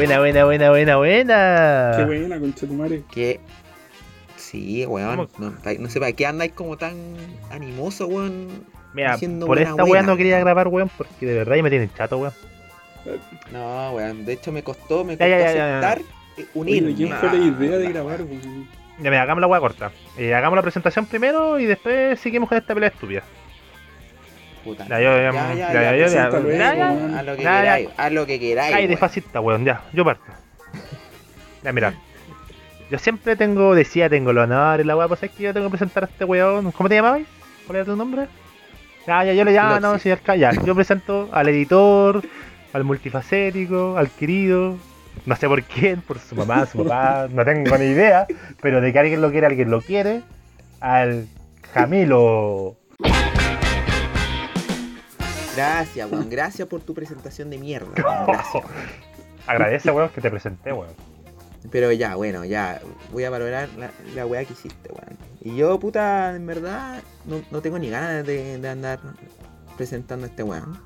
Buena, buena, buena, buena, buena. Qué buena, conchetumare. Que. Sí, weón. No, no sé para qué andáis como tan animoso, weón. Mira, por buena, esta weá no quería grabar, weón, porque de verdad ya me tienen chato, weón. No, weón. De hecho, me costó, me costó ya, ya, ya. aceptar unirme. ¿quién fue la idea de grabar, weón? Ya, mira, hagamos la weá corta. Eh, hagamos la presentación primero y después seguimos con esta pelea estúpida. Puta. Ya, yo, ya, ya, ya, ya, ya, ya, ya, preséntalo, ya, ya, weón. Haz lo que Ya, ya. queráis, haz lo que queráis. Ay, de weón. ya, yo parto. Ya, mira. Yo siempre tengo, decía, tengo el honor y la weá, pues es que yo tengo que presentar a este weón. ¿Cómo te llamabas? ¿Cuál era tu nombre? Ya, ya, yo le llamo, no, señor ya. Yo presento al editor, al multifacético, al querido. No sé por quién, por su mamá, su papá, no tengo ni idea. Pero de que alguien lo quiere, alguien lo quiere. Al Camilo. Gracias, weón. Gracias por tu presentación de mierda. weón, Gracias. Agradece, weón, que te presenté, weón. Pero ya, bueno, ya. Voy a valorar la, la weá que hiciste, weón. Y yo, puta, en verdad, no, no tengo ni ganas de, de andar presentando a este weón.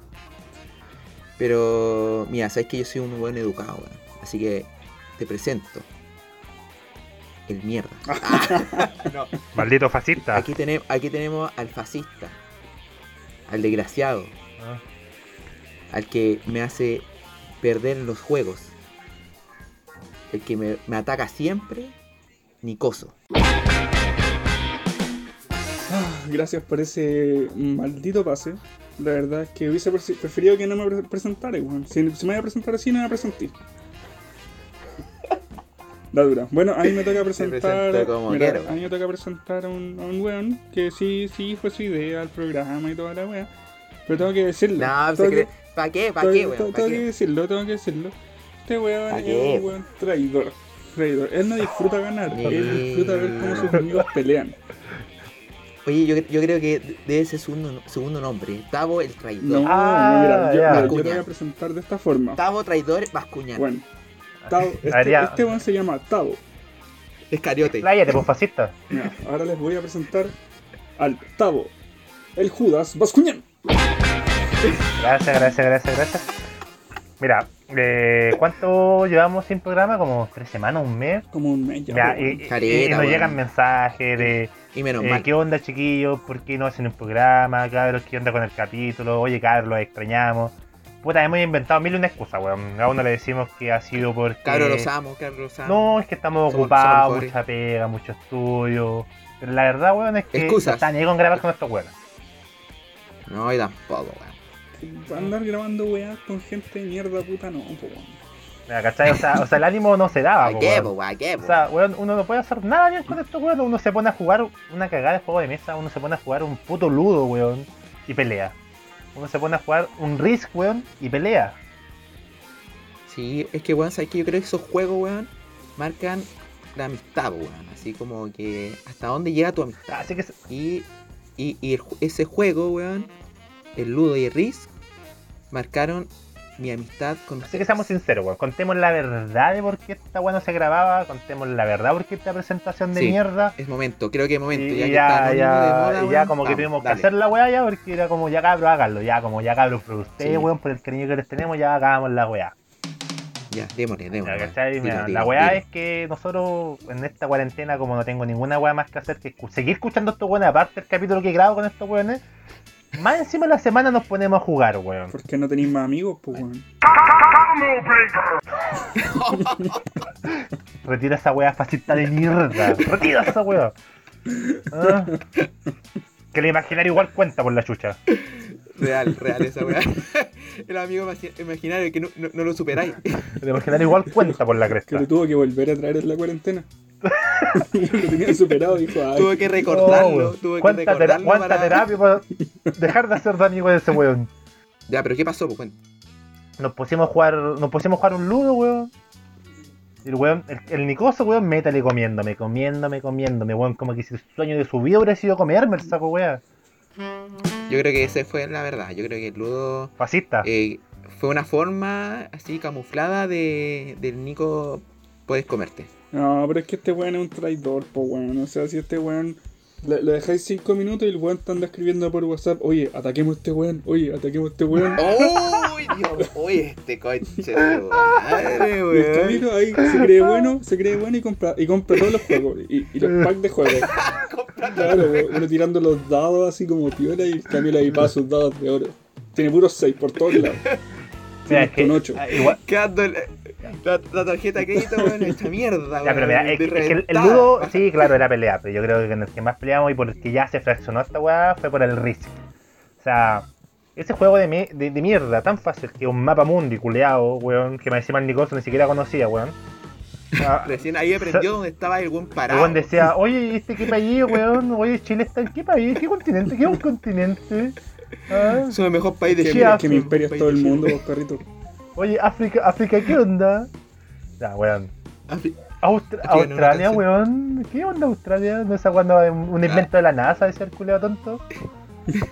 Pero, mira, sabes que yo soy un weón educado, weón. Así que te presento. El mierda. No. Maldito fascista. Aquí, tenemos, aquí tenemos al fascista. Al desgraciado. Al que me hace perder los juegos. El que me, me ataca siempre, Nicoso. Ah, Gracias por ese maldito pase. La verdad es que hubiese preferido que no me pre- presentara, weón. Si, si me voy a presentar así, no me presenté. La dura. Bueno, a mí me toca presentar. presento como mira, quiero. a mí me toca presentar a un, a un weón que sí, sí fue su idea, el programa y toda la wea. Pero tengo que decirlo. No, se que- cree- ¿Para qué? ¿Para qué, weón? tengo ¿Para que decirlo, tengo que decirlo. Este weón ¿Pa' es qué? un weón traidor. Traidor. Él no disfruta ganar, él disfruta ver cómo sus amigos pelean. Oye, yo, yo creo que debe ser su segundo, segundo nombre. Tavo el traidor. No, Ah, no, mira, yo, ya. mira, yo te voy a presentar de esta forma. Tavo traidor Vascuñán. Bueno, Tavo, este, este weón se llama Tavo. Escariote. Pláyate, pues fascista. Mira, ahora les voy a presentar al Tavo, el Judas Bascuñán. Gracias, gracias, gracias, gracias. Mira, eh, ¿cuánto llevamos sin programa? Como tres semanas, un mes. Como un mes ya. Y, y- Careta, y nos llegan mensajes de Y menos eh, mal. qué onda chiquillos, por qué no hacen un programa, cabros, qué onda con el capítulo, oye cabros, los extrañamos. Puta, hemos inventado mil y una excusa, weón. A uno le decimos que ha sido porque... Cabros los amo, cabros los amo. No, es que estamos Somos- ocupados, somos mucha pega, mucho estudio. Pero la verdad, weón, es que Excusas. no están ni con grabar con estos weones. No, y tampoco, weón. Andar grabando weas con gente de mierda puta, no, po, weón. Mira, ¿cachai? O sea, o sea, el ánimo no se daba, ¿Para po, qué, O sea, weón, uno no puede hacer nada bien con estos weón. Uno se pone a jugar una cagada de juego de mesa, uno se pone a jugar un puto ludo, weón, y pelea. Uno se pone a jugar un Risk, weón, y pelea. Sí, es que, weón, sabes que yo creo que esos juegos, weón, marcan la amistad, weón. Así como que hasta dónde llega tu amistad. Así que, Y, y, y ese juego, weón, el Ludo y el Risk, marcaron mi amistad con así que seamos sinceros, weón. Contemos la verdad de por qué esta weón no se grababa. Contemos la verdad por qué esta presentación de Sí. mierda. Es momento, creo que es momento. Y ya, ya, que ya, moda, y ya como que tuvimos que hacer la weá ya, porque era como ya cabros, háganlo, ya como ya cabros por ustedes, Sí. weón, por el cariño que les tenemos, ya hagamos la weá. Ya, démosle, démosle. la weá es que nosotros en esta cuarentena, como no tengo ninguna weá más que hacer que seguir escuchando estos weones, aparte del capítulo que grabo con estos weones, más encima de la semana nos ponemos a jugar, weón. ¿Por qué no tenéis más amigos, pues, weón? Retira esa weá fascista de mierda. Retira esa weá. Ah. Que el imaginario igual cuenta por la chucha. Real, real esa weá. El amigo imagi- imaginario que no, no, no lo superáis. El imaginario igual cuenta por la Que cresta. lo tuvo que volver a traer en la cuarentena. lo tenía superado, dijo, Tuve que recordarlo, weón. tuve que ¿Cuánta, tera- recordarlo cuánta para... terapia para dejar de ser de amigo de ese weón? Ya, pero ¿qué pasó? Pues, cuenta. Nos pusimos a jugar, nos pusimos a jugar un ludo, weón. Y el weón, el, el Nicoso, weón, métale comiéndome, comiéndome, comiéndome, weón, como que si el sueño de su vida hubiera sido comerme el saco, weón. Yo creo que esa fue la verdad. Yo creo que el Ludo Fascista. eh, fue una forma así camuflada de del Nico puedes comerte. No, pero es que este weón es un traidor, po weón. O sea, si este weón le, le dejáis 5 minutos y el weón te anda escribiendo por WhatsApp, oye, ataquemos a este weón, oye, ataquemos a este weón. ¡Uy! Dios, uy, este coche de madre, weón. Ahí se cree bueno, se cree bueno y compra, y compra todos los juegos. Y, y los packs de juegos. Claro, weón, uno tirando los dados así como piola y el Camilo ahí para sus dados de oro. Tiene puros 6 por todos lados. Mira, es que, con ocho. ah, igual, Quedando el- la, la tarjeta de crédito, weón, hecha mierda, Ya, pero mira, weón, es, que- de es que el, el ludo, sí, claro, era pelea, pero yo creo que en el que más peleamos y por el que ya se fraccionó esta weá fue por el Risk. O sea, ese juego de, de, de mierda, tan fácil que un mapa mundi culeado, weón, que me decía el Nicholson ni siquiera conocía, weón. Recién ahí aprendió dónde estaba el buen parado. weón decía, oye, ¿y ¿este qué país, weón? Oye, Chile está en qué país, qué continente, qué es un continente. Ah, Es el mejor país de Chile. que mi imperio es todo el mundo, vos perrito. Oye, África, África, ¿qué onda? Ya, weón. Afri- Austra- Australia, weón. ¿Qué onda Australia? ¿No es cuando un, un invento de la NASA ese culeo tonto?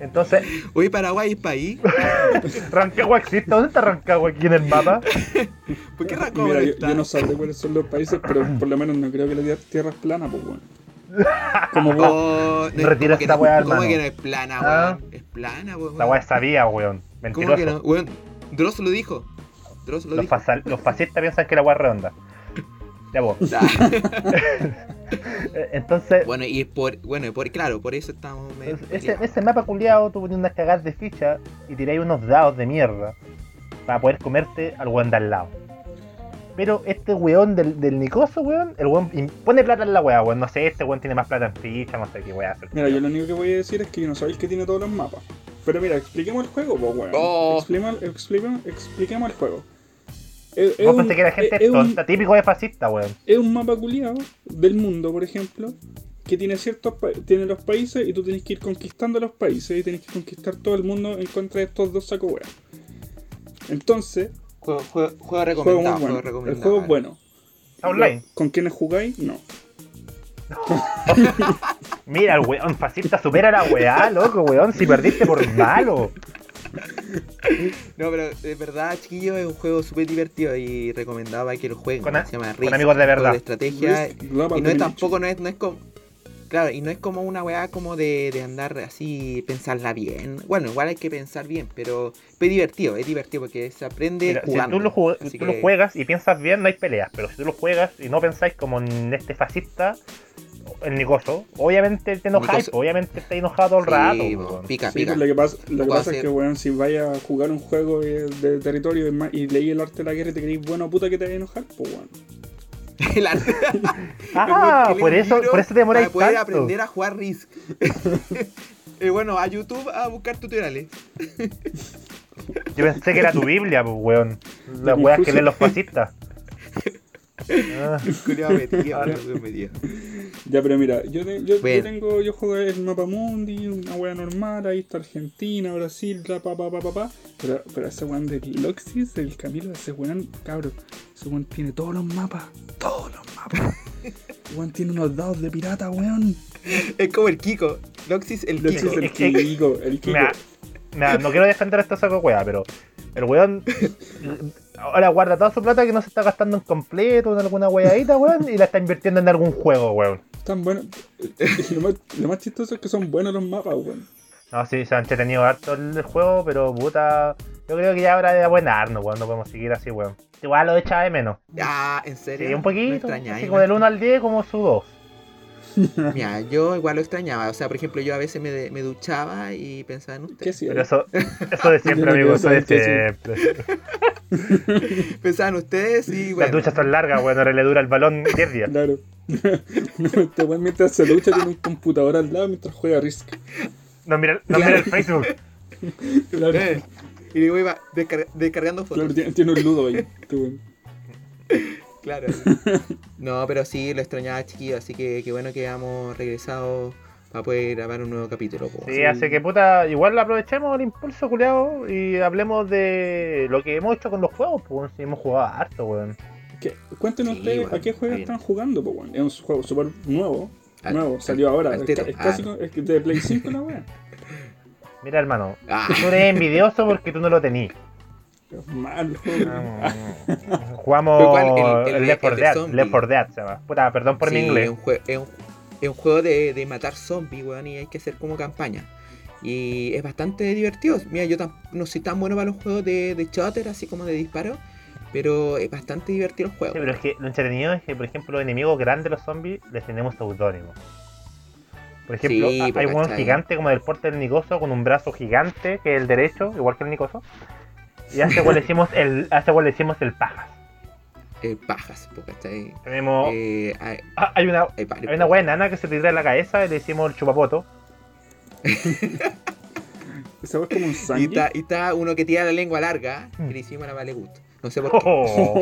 Entonces, Oye, Paraguay es país. Rancagua existe. ¿Dónde está Rancagua aquí en el mapa? ¿Por qué Rancagua Mira, yo, está? yo no sabré cuáles son los países, pero por lo menos no creo que la tier- tierra es plana, pues bueno. Como vos. Oh, no, Retira ¿cómo esta weá, ¿Cómo hermano? que no es plana, Ah. weón? Es plana, weón. La weá sabía, weón. ¿Cómo que no? Weón, Dross lo dijo. Dross lo Los, dijo. fasal- los fascistas piensan que la es redonda. Ya vos. Entonces, bueno, y por, bueno, y por, claro, por eso estamos medio ese, mapa culiado, tú ponías unas cagadas de ficha y tiráis unos dados de mierda para poder comerte al weón de al lado. Pero este weón del, del Nicoso, weón, el weón pone plata en la weá, weón. No sé, este weón tiene más plata en ficha, no sé qué weá hacer. Mira, yo lo único que voy a decir es que yo no soy el que tiene todos los mapas. Pero mira, expliquemos el juego, pues weón. Oh. Expliquemos, expliquemos, expliquemos el juego. Es, Vos un- pensé que la gente es- es es un- tonta, típico de fascista, weón. es un mapa culiado del mundo, por ejemplo, que tiene ciertos pa- tiene los países y tú tienes que ir conquistando los países y tienes que conquistar todo el mundo en contra de estos dos sacos weas. Entonces, Juego, juego, juego juego recomendado, muy bueno. juego El juego es bueno. Online. ¿Con quiénes jugáis? No. Mira, el weón fascista supera la weá, loco, weón. Si perdiste por malo. No, pero de verdad, chiquillo, es un juego súper divertido y recomendado para que lo jueguen. Con a- Se llama con Risk, amigos de verdad. de estrategia. Risk Y no es tampoco, no es, no es como. Claro, y no es como una weá como de, de andar así, pensarla bien. Bueno, igual hay que pensar bien, pero es divertido, es divertido porque se aprende si jugando. tú, lo, jue- tú lo juegas y piensas bien, no hay peleas. Pero si tú lo juegas y no pensáis como en este fascista, el Nicoso, obviamente te enojáis, Nicoso. obviamente estás enojado todo el Sí, rato. pica, Sí, pica. lo que pasa, lo que pasa es que, weón, si vayas a jugar un juego de, de territorio y, y leí el arte de la guerra y te creéis bueno puta que te vas a enojar, pues weón. El arte- Ah, por eso, por eso te demoráis Para poder tanto. aprender a jugar Risk. y bueno, a YouTube a buscar tutoriales. Yo pensé que era tu Biblia, pues, weón. Las weas que leen los fascistas. Ah, metido. Ya, pero mira, yo, te- yo, yo Bueno. tengo, yo juego el mapa mundi, una wea normal, ahí está Argentina, Brasil, bla, pa, pa, pa, pa, pa. Pero, pero ese weón del Loxis, el Camilo, ese weón, cabrón, ese weón tiene todos los mapas, todos los mapas. Weón tiene unos dados de pirata, weón. Es como el Kiko. Loxis el Loxis Kiko. el Kiko, el Kiko. Mira, no quiero defender a este saco wea, pero el weón ahora guarda toda su plata que no se está gastando en completo, en alguna weadita, weón, y la está invirtiendo en algún juego, weón. Están buenos. Lo más, lo más chistoso es que son buenos los mapas, weón. No, sí, se ha entretenido harto el juego, pero puta. Yo creo que ya habrá de abuenarnos, weón. No podemos seguir así, weón. Igual lo echaba de menos. Ah, ¿en serio? Sí, un ¿No poquito. extrañáis, así como del 1 al 10, como su 2. Mira, yo igual lo extrañaba. O sea, por ejemplo, yo a veces me, de- me duchaba y pensaba en ¿Qué usted. sí? Pero eso, eso de siempre, amigo, eso de siempre. Pensaba en ustedes y Las bueno. duchas son largas, weón. Ahora le dura el balón 10 días. Claro. no, este weón mientras se lucha tiene un computador al lado mientras juega Risk. No mira, no mira el Facebook. Claro, Eh, y luego iba descar- descargando fotos. claro tiene, tiene un ludo ahí. este weón. Claro. No, pero sí, lo extrañaba chiquillo, así que qué bueno que hemos regresado para poder grabar un nuevo capítulo. po. Sí, así que puta, igual aprovechemos el impulso, culiado, y hablemos de lo que hemos hecho con los juegos, pues si hemos jugado harto, weón. ¿Qué? Cuéntenos Sí, ustedes bueno, a qué juego bien. están jugando, po, weón. Es un juego súper nuevo. Al- nuevo, al- salió ahora. al Es, es Ah, casi es que de Play 5 la weá. Mira, hermano, Ah, tú eres envidioso porque tú no lo tenías. Es mal el juego. Jugamos. El- de- Left 4 el de Dead. Left 4 Dead se llama. Puta, perdón por sí, mi Es inglés. un, jue- es un- es un juego de, de matar zombies, weón, y hay que hacer como campaña. Y es bastante divertido. Mira, yo no soy tan bueno para los juegos de, de shooter, así como de disparo. Pero es bastante divertido el juego. Sí, pero es que lo entretenido es que, por ejemplo, los enemigos grandes, los zombies, les tenemos seudónimos. Por ejemplo, Sí, ha- hay un gigante como del porte del Nicoso con un brazo gigante, que es el derecho, igual que el Nicoso. Y a cual le decimos el, a cual le decimos el pajas. Eh, pajas, porque ¿cachai? Tenemos. Eh, hay, ah, hay una, hay hay una wea enana que se te tira en la cabeza y le decimos el chupapoto. Esa weá es como un y, sangue. está, y está uno que tira la lengua larga, que le hicimos la Vale Gusto. No sé por qué. Oh,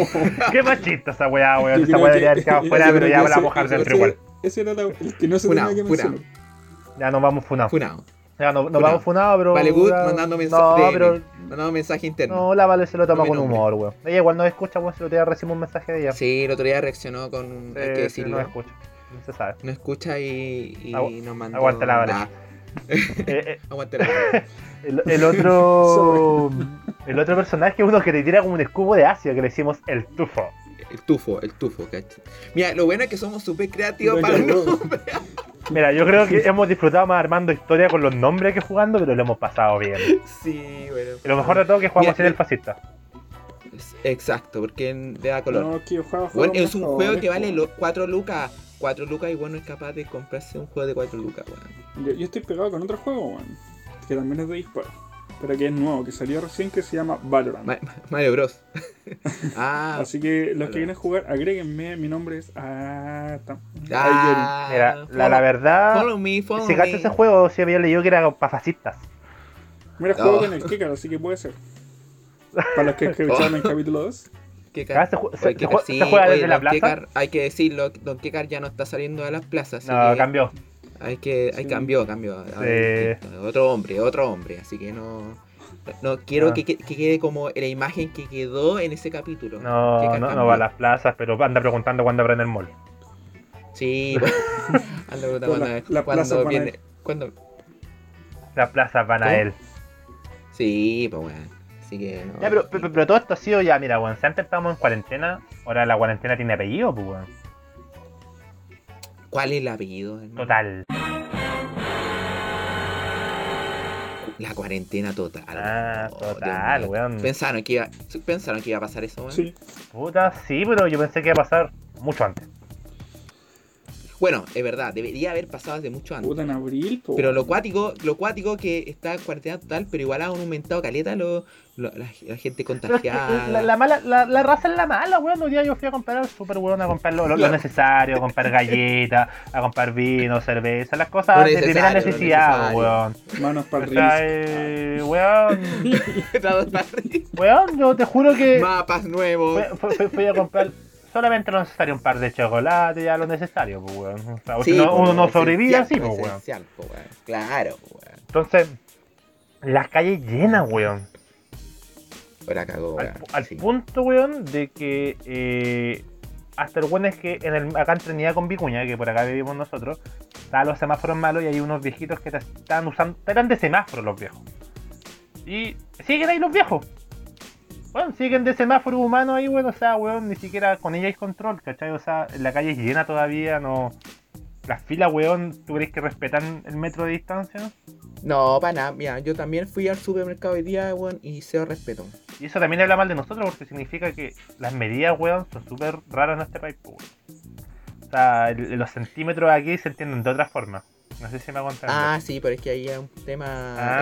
qué machista esa weá, weón. Esa weá debería haber quedado fuera, pero ya vamos a dentro igual. Ese era la- el que no se Funao, tenía que funao. mencionar. Ya nos vamos funados. Funado. Ya nos, nos vamos funados, pero. Vale Good mandando No, mensaje. pero. Mandando mensaje interno. No, la Vale se lo toma No con nombre. humor, weón. Ella igual nos escucha, weón. Si lo te recibimos un mensaje de ella. Sí, el otro día reaccionó con un. hay que Sí, sí, decirlo. nos escucha. No se sabe. No escucha y, y Agu- nos mandó. aguanta la Vale. Eh, eh, aguanta la Vale. el, el otro. el otro personaje es uno que te tira como un escudo de ácido que le decimos el tufo. El tufo, el tufo, ¿cachai? Mira, lo bueno es que somos súper creativos para los no. nombres. Mira, yo creo que hemos disfrutado más armando historia con los nombres que jugando, pero lo hemos pasado bien. Sí, bueno. Y lo mejor de todo es que jugamos Mira, sin el fascista. Exacto, porque le da color. No, que yo juego Bueno, es un juego que vale 4 lucas. 4 lucas y bueno es capaz de comprarse un juego de 4 lucas, weón. Yo, yo estoy pegado con otro juego, weón. Que también es de disparo. Pero que es nuevo, que salió recién, que se llama Valorant. Ma- Ma- Mario Bros. ah, Así que los que Valorant. quieren jugar, agréguenme. Mi nombre es Atam. ah, Mira, la, follow- la verdad. Follow me, follow Si cacho me. ese juego, si había leído que era para fascistas. Mira, juego Oh. con el Kikar, así que puede ser. Para los que escucharon en capítulo 2. Kekar. Ah, se ju- se- Oye, se Kekar, ju- sí, se juega oye, desde la plaza. Kekar, hay que decirlo, Don Kekar ya no está saliendo de las plazas. No, que cambió. Hay que, hay Sí. es distinto, Otro hombre, otro hombre. Así que no. No quiero Ah. que, que- que quede como la imagen que quedó en ese capítulo. No, no, no va a las plazas, pero anda preguntando cuándo abren el mall. Sí, bueno. Anda preguntando la- cuándo- las cuándo plazas van a viene. cuándo- Las plazas van a él. Sí, pues bueno. Así que no. Ya, pero, pero, pero todo esto ha sido ya, mira, weón. Si antes estábamos en cuarentena, ahora la cuarentena tiene apellido, pues, weón. ¿Cuál es el apellido? hermano? Total. La cuarentena total. Ah, Oh, total, weón. Pensaron que iba, pensaron que iba a pasar eso, weón. Sí. Puta, sí, pero yo pensé que iba a pasar mucho antes. Bueno, es verdad, debería haber pasado hace mucho antes. Puta en abril, po. Pero lo cuático, lo cuático que está en cuarentena total, pero igual han aumentado caleta lo, lo- la, la gente Pero es que contagiada. la, la mala, la, la raza es la mala, weón. Un día yo fui a comprar al super weón, a comprar lo, lo- lo necesario, a comprar galletas, a comprar vino, cerveza, las cosas Lo de primera necesidad, weón. Manos para arriba. eh, weón, weón, yo te juro que Mapas nuevos. fui, fui- fui- fui a comprar solamente lo necesario, un par de chocolates, ya lo necesario, pues, weón. O sea, Sí, pues, uno no sobrevive así, pues, weón. pues, weón. Claro, pues, weón. Entonces, las calles llenas, weón. Ahora cagó, Al, weón. al Sí. punto, weón, de que eh, hasta el bueno es que en el, acá en Trinidad con Vicuña, que por acá vivimos nosotros, estaban los semáforos malos y hay unos viejitos que estaban usando, eran de semáforos los viejos. Y siguen ahí los viejos. Bueno, siguen de semáforo humano ahí, weón, o sea, weón, ni siquiera con ella hay control, ¿cachai? O sea, la calle es llena todavía, no... Las filas, weón, ¿tú crees que respetan el metro de distancia? No, para nada. Mira, yo también fui al supermercado hoy día, weón, y cero respeto. Y eso también habla mal de nosotros porque significa que las medidas, weón, son súper raras en este país, pues, weón. O sea, los centímetros aquí se entienden de otra forma. No sé si me entender. Ah, sí, pero es que ahí es un tema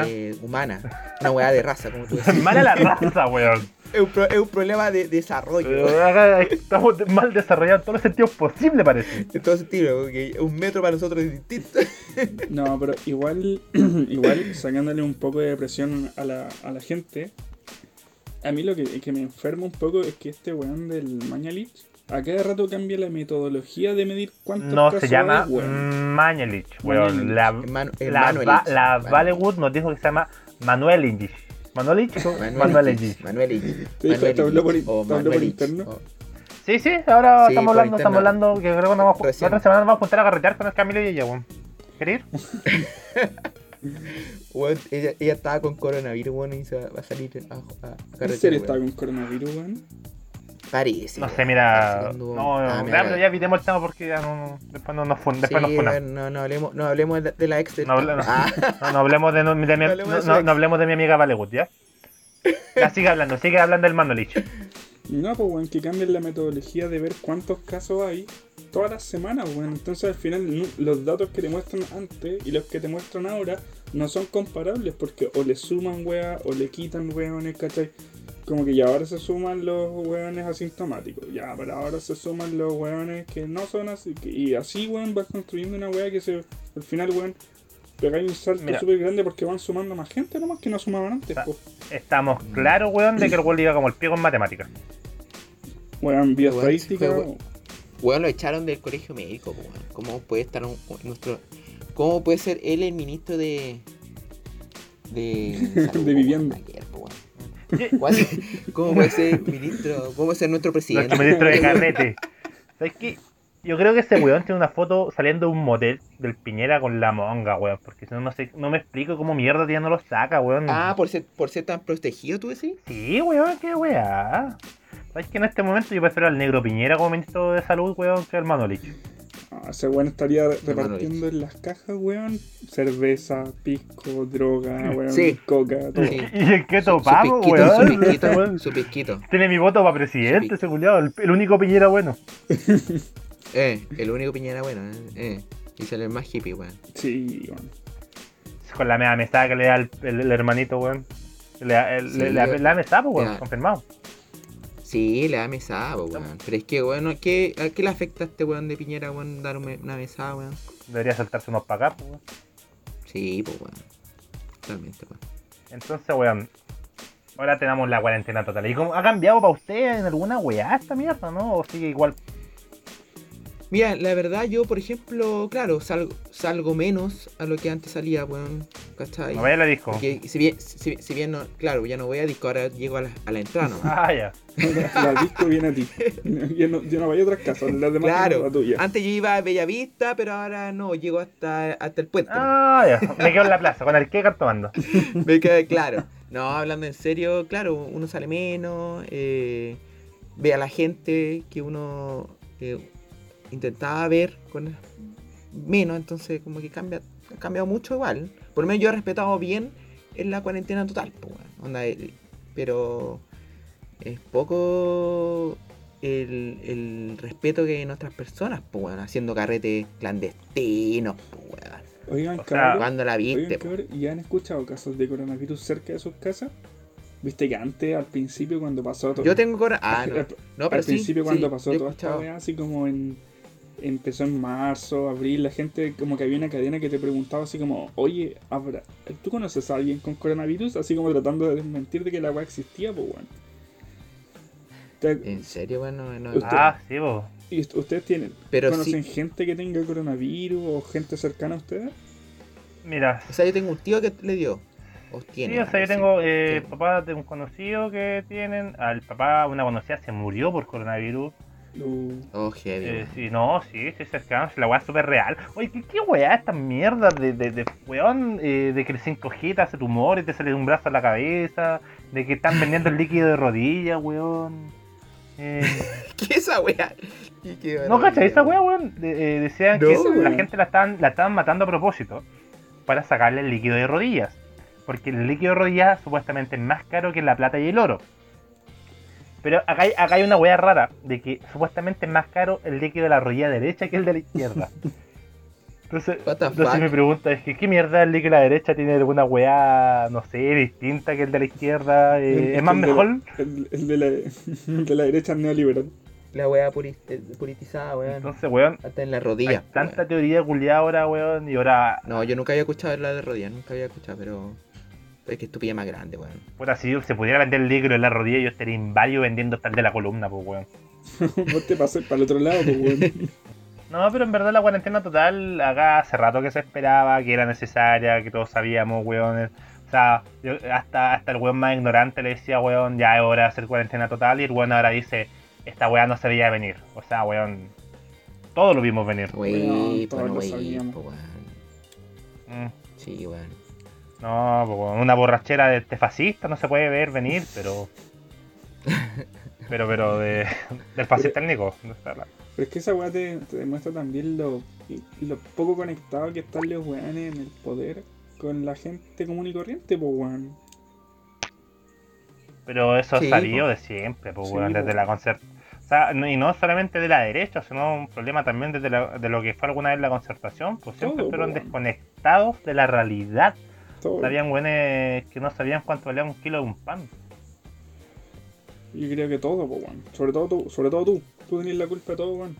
Ah. eh, humana. Una weá de raza, como tú decís. Mala la raza, weón. es, un pro- es un problema de desarrollo. Acá Estamos mal desarrollados en todos los sentidos posibles, parece. En todo sentido, porque un metro para nosotros es distinto. No, pero igual, igual sacándole un poco de presión a la, a la gente. A mí lo que, que me enferma un poco es que este weón del Mañalich a cada rato cambia la metodología de medir cuántos No casos se llama hay, weón. Mañelich, weón. La, Manu- eh, la, Manuel Va- Lich. la Manuel. Valewood nos dijo que se llama Manuel Inch. ¿Manuel Inch o Manuel Manuel Lich, Inch? Manuel Lich, Sí, Manuel te habló por Lich, in- o te habló por Manuel Lich, interno. o- Sí, sí, ahora Sí, estamos por hablando, estamos internet. hablando que creo que nos vamos, a- Recién. la otra semana nos vamos a juntar a carretear con el Camilo y ella, weón. ¿Querés ir? Weón, ella, ella estaba con coronavirus, weón, y se va va a salir a, a, a ¿En carretera, serio weón. estaba con coronavirus, weón? Parece. No sé, mira. Anduvo- No, Ah, ya, mira, pero ya evitemos el tema porque ya no, después no nos fun, después sí, nos no, no hablemos, no hablemos de, de la ex del No Ah, No, no hablemos de, no- de mi, No hablemos de no, no- no mi amiga Valegut, ¿ya? Ya sigue hablando, sigue hablando del Manolich. No, pues weón, que cambien la metodología de ver cuántos casos hay todas las semanas, weón. Entonces al final los datos que te muestran antes y los que te muestran ahora no son comparables porque o le suman weá o le quitan weones, ¿cachai? Como que ya ahora se suman los weones asintomáticos, ya, pero ahora se suman los weones que no son así. que- y así, weón, vas construyendo una weá que se, al final, weón, pegáis un salto súper grande porque van sumando más gente nomás que no sumaban antes, Ah. pues. Estamos claros, weón, de que el weón iba como el pie con matemáticas. Weón, vía estadística, weón. weón, lo echaron del colegio médico, weón. ¿Cómo puede estar un- nuestro. ¿Cómo puede ser él el ministro de. de. De vivienda. Weón. ¿Cómo puede ser ministro? ¿Cómo puede ser nuestro presidente? Nuestro ministro de carrete. ¿Sabes qué? Yo creo que ese weón tiene una foto saliendo de un motel del Piñera con la monga, weón. Porque si no, no sé, no me explico cómo mierda ya no lo saca, weón. Ah, por ser, por ser tan protegido, tú decís. Sí, weón, qué weá. ¿Sabes que en este momento yo prefiero al negro Piñera como ministro de salud, weón, que al Manolich? Ese weón estaría repartiendo en las cajas, weón, cerveza, pisco, droga, weón, Sí. coca, todo. Sí. ¿Y su topamos, pisquito, weón? Su pisquito, weón su pisquito. Tiene mi voto para presidente, ese culiado, el, el único Piñera bueno. Eh, el único piñera bueno, eh. eh. Y sale el más hippie, weón. Sí, weón. Con la mesada que le da el, el- el hermanito, weón. Le da, el, Sí, le, le la mesada, pues, weón, confirmado. Sí, le da mesada, po, weón. Pero es que, weón, ¿qué, ¿a qué le afecta a este weón de piñera, weón, dar una mesada, weón? Debería saltarse unos para acá, weón. Sí, pues, weón. Totalmente, weón. Entonces, weón. Ahora tenemos la cuarentena total. ¿Y cómo ha cambiado para usted en alguna weá esta mierda, no? ¿O sigue igual? Mira, la verdad, yo, por ejemplo, claro, salgo, salgo menos a lo que antes salía, weón. ¿Cachai? No vaya a la disco. Porque si bien, si, si bien no, claro, ya no voy a disco, ahora llego a la, a la entrada, ¿no? Ah, ya. La, la disco viene a ti. Yo no, yo no vaya a otras casas, las demás Claro, son la tuya. antes yo iba a Bellavista, pero ahora no, llego hasta, hasta el puente. ¿no? Ah, ya. Me quedo en la plaza con el que tomando. Me queda claro. No, hablando en serio, claro, uno sale menos, eh, ve a la gente que uno eh, intentaba ver con menos, entonces como que cambia, ha cambiado mucho igual. Por lo menos yo he respetado bien en la cuarentena total, pues. Onda, pero es poco el, el respeto que hay en otras personas, pues, weón, haciendo carretes clandestinos, pues. Oigan, O sea, cabrón. Cuando la viste, Oigan, po. cabrón, ¿y han escuchado casos de coronavirus cerca de sus casas? Viste que antes, al principio, cuando pasó todo. Yo tengo cora... Ah, no. Al, No, pero al sí, principio, sí, cuando pasó toda esta así como en. Empezó en marzo, abril, la gente, como que había una cadena que te preguntaba así como, oye, ¿habrá- ¿tú conoces a alguien con coronavirus? Así como tratando de desmentir de que la weá existía, pues. Te- En serio, bueno, no, Usted- Ah, sí, vos. ¿Y ust- ustedes tienen? Pero ¿Conocen sí. gente que tenga coronavirus o gente cercana a ustedes? Mira. O sea, yo tengo un tío que le dio. O tiene. Sí, o sea, yo tengo eh, Sí. papá de un conocido que tienen. Al papá, una conocida, se murió por coronavirus. Uh, Oh, heavy. Eh, sí, no, sí, sí, cercano, la weá es súper real. Oye, ¿qué, qué weá estas mierdas de, de, de weón, eh, de que el 5G te hace tumor y te sale un brazo a la cabeza, de que están vendiendo el líquido de rodillas, weón. Eh, ¿Qué es esa qué no, ¿cachai? Esa weá, weón. de- eh, decían No, que weón. la gente la estaban, la estaban matando a propósito para sacarle el líquido de rodillas. Porque el líquido de rodillas supuestamente es más caro que la plata y el oro. Pero acá hay, acá hay una weá rara, de que supuestamente es más caro el líquido de la rodilla derecha que el de la izquierda. Entonces, entonces mi pregunta es que ¿qué mierda el líquido de la derecha tiene alguna weá, no sé, distinta que el de la izquierda? Eh, El- ¿Es más el de- mejor? el, el de la, el de la derecha neoliberal. La puri- eh, puritizada, weón. Entonces, weón, Hasta en la hay rodilla. tanta weón. teoría culiada ahora, weón, y ahora No, yo nunca había escuchado la de rodilla, nunca había escuchado, pero. Es que estupidez más grande, weón. Puta, si se pudiera vender el líquido en la rodilla, yo estaría inválido vendiendo tal de la columna, pues, weón. Vos te pasás para el otro lado, pues weón. No, pero en verdad la cuarentena total, acá hace rato que se esperaba, que era necesaria, que todos sabíamos, weón. O sea, yo- hasta, hasta el weón más ignorante le decía, weón, ya es hora de hacer cuarentena total, y el weón ahora dice, esta weá no se veía venir. O sea, weón, todos lo vimos venir. Wey, Weón, todos lo wey, sabíamos. pues, weón. Mm, Sí, weón. No, pues, una borrachera de este fascista no se puede ver venir, pero... Pero, pero de, del no está la- Pero es que esa weá te, te demuestra también lo, lo poco conectado que están los weones en el poder con la gente común y corriente, pues weón. Pero eso Sí, salió po. de siempre, pues, Sí, weón, po. desde la concert... O sea, y no solamente de la derecha, sino un problema también desde la- de lo que fue alguna vez la concertación, pues siempre Todo, fueron po, desconectados de la realidad. Todo. Habían güeyes que no sabían cuánto valía un kilo de un pan. Yo creo que todo, pues weón. Sobre todo tú, sobre todo tú. Tú tenés la culpa de todo, weón.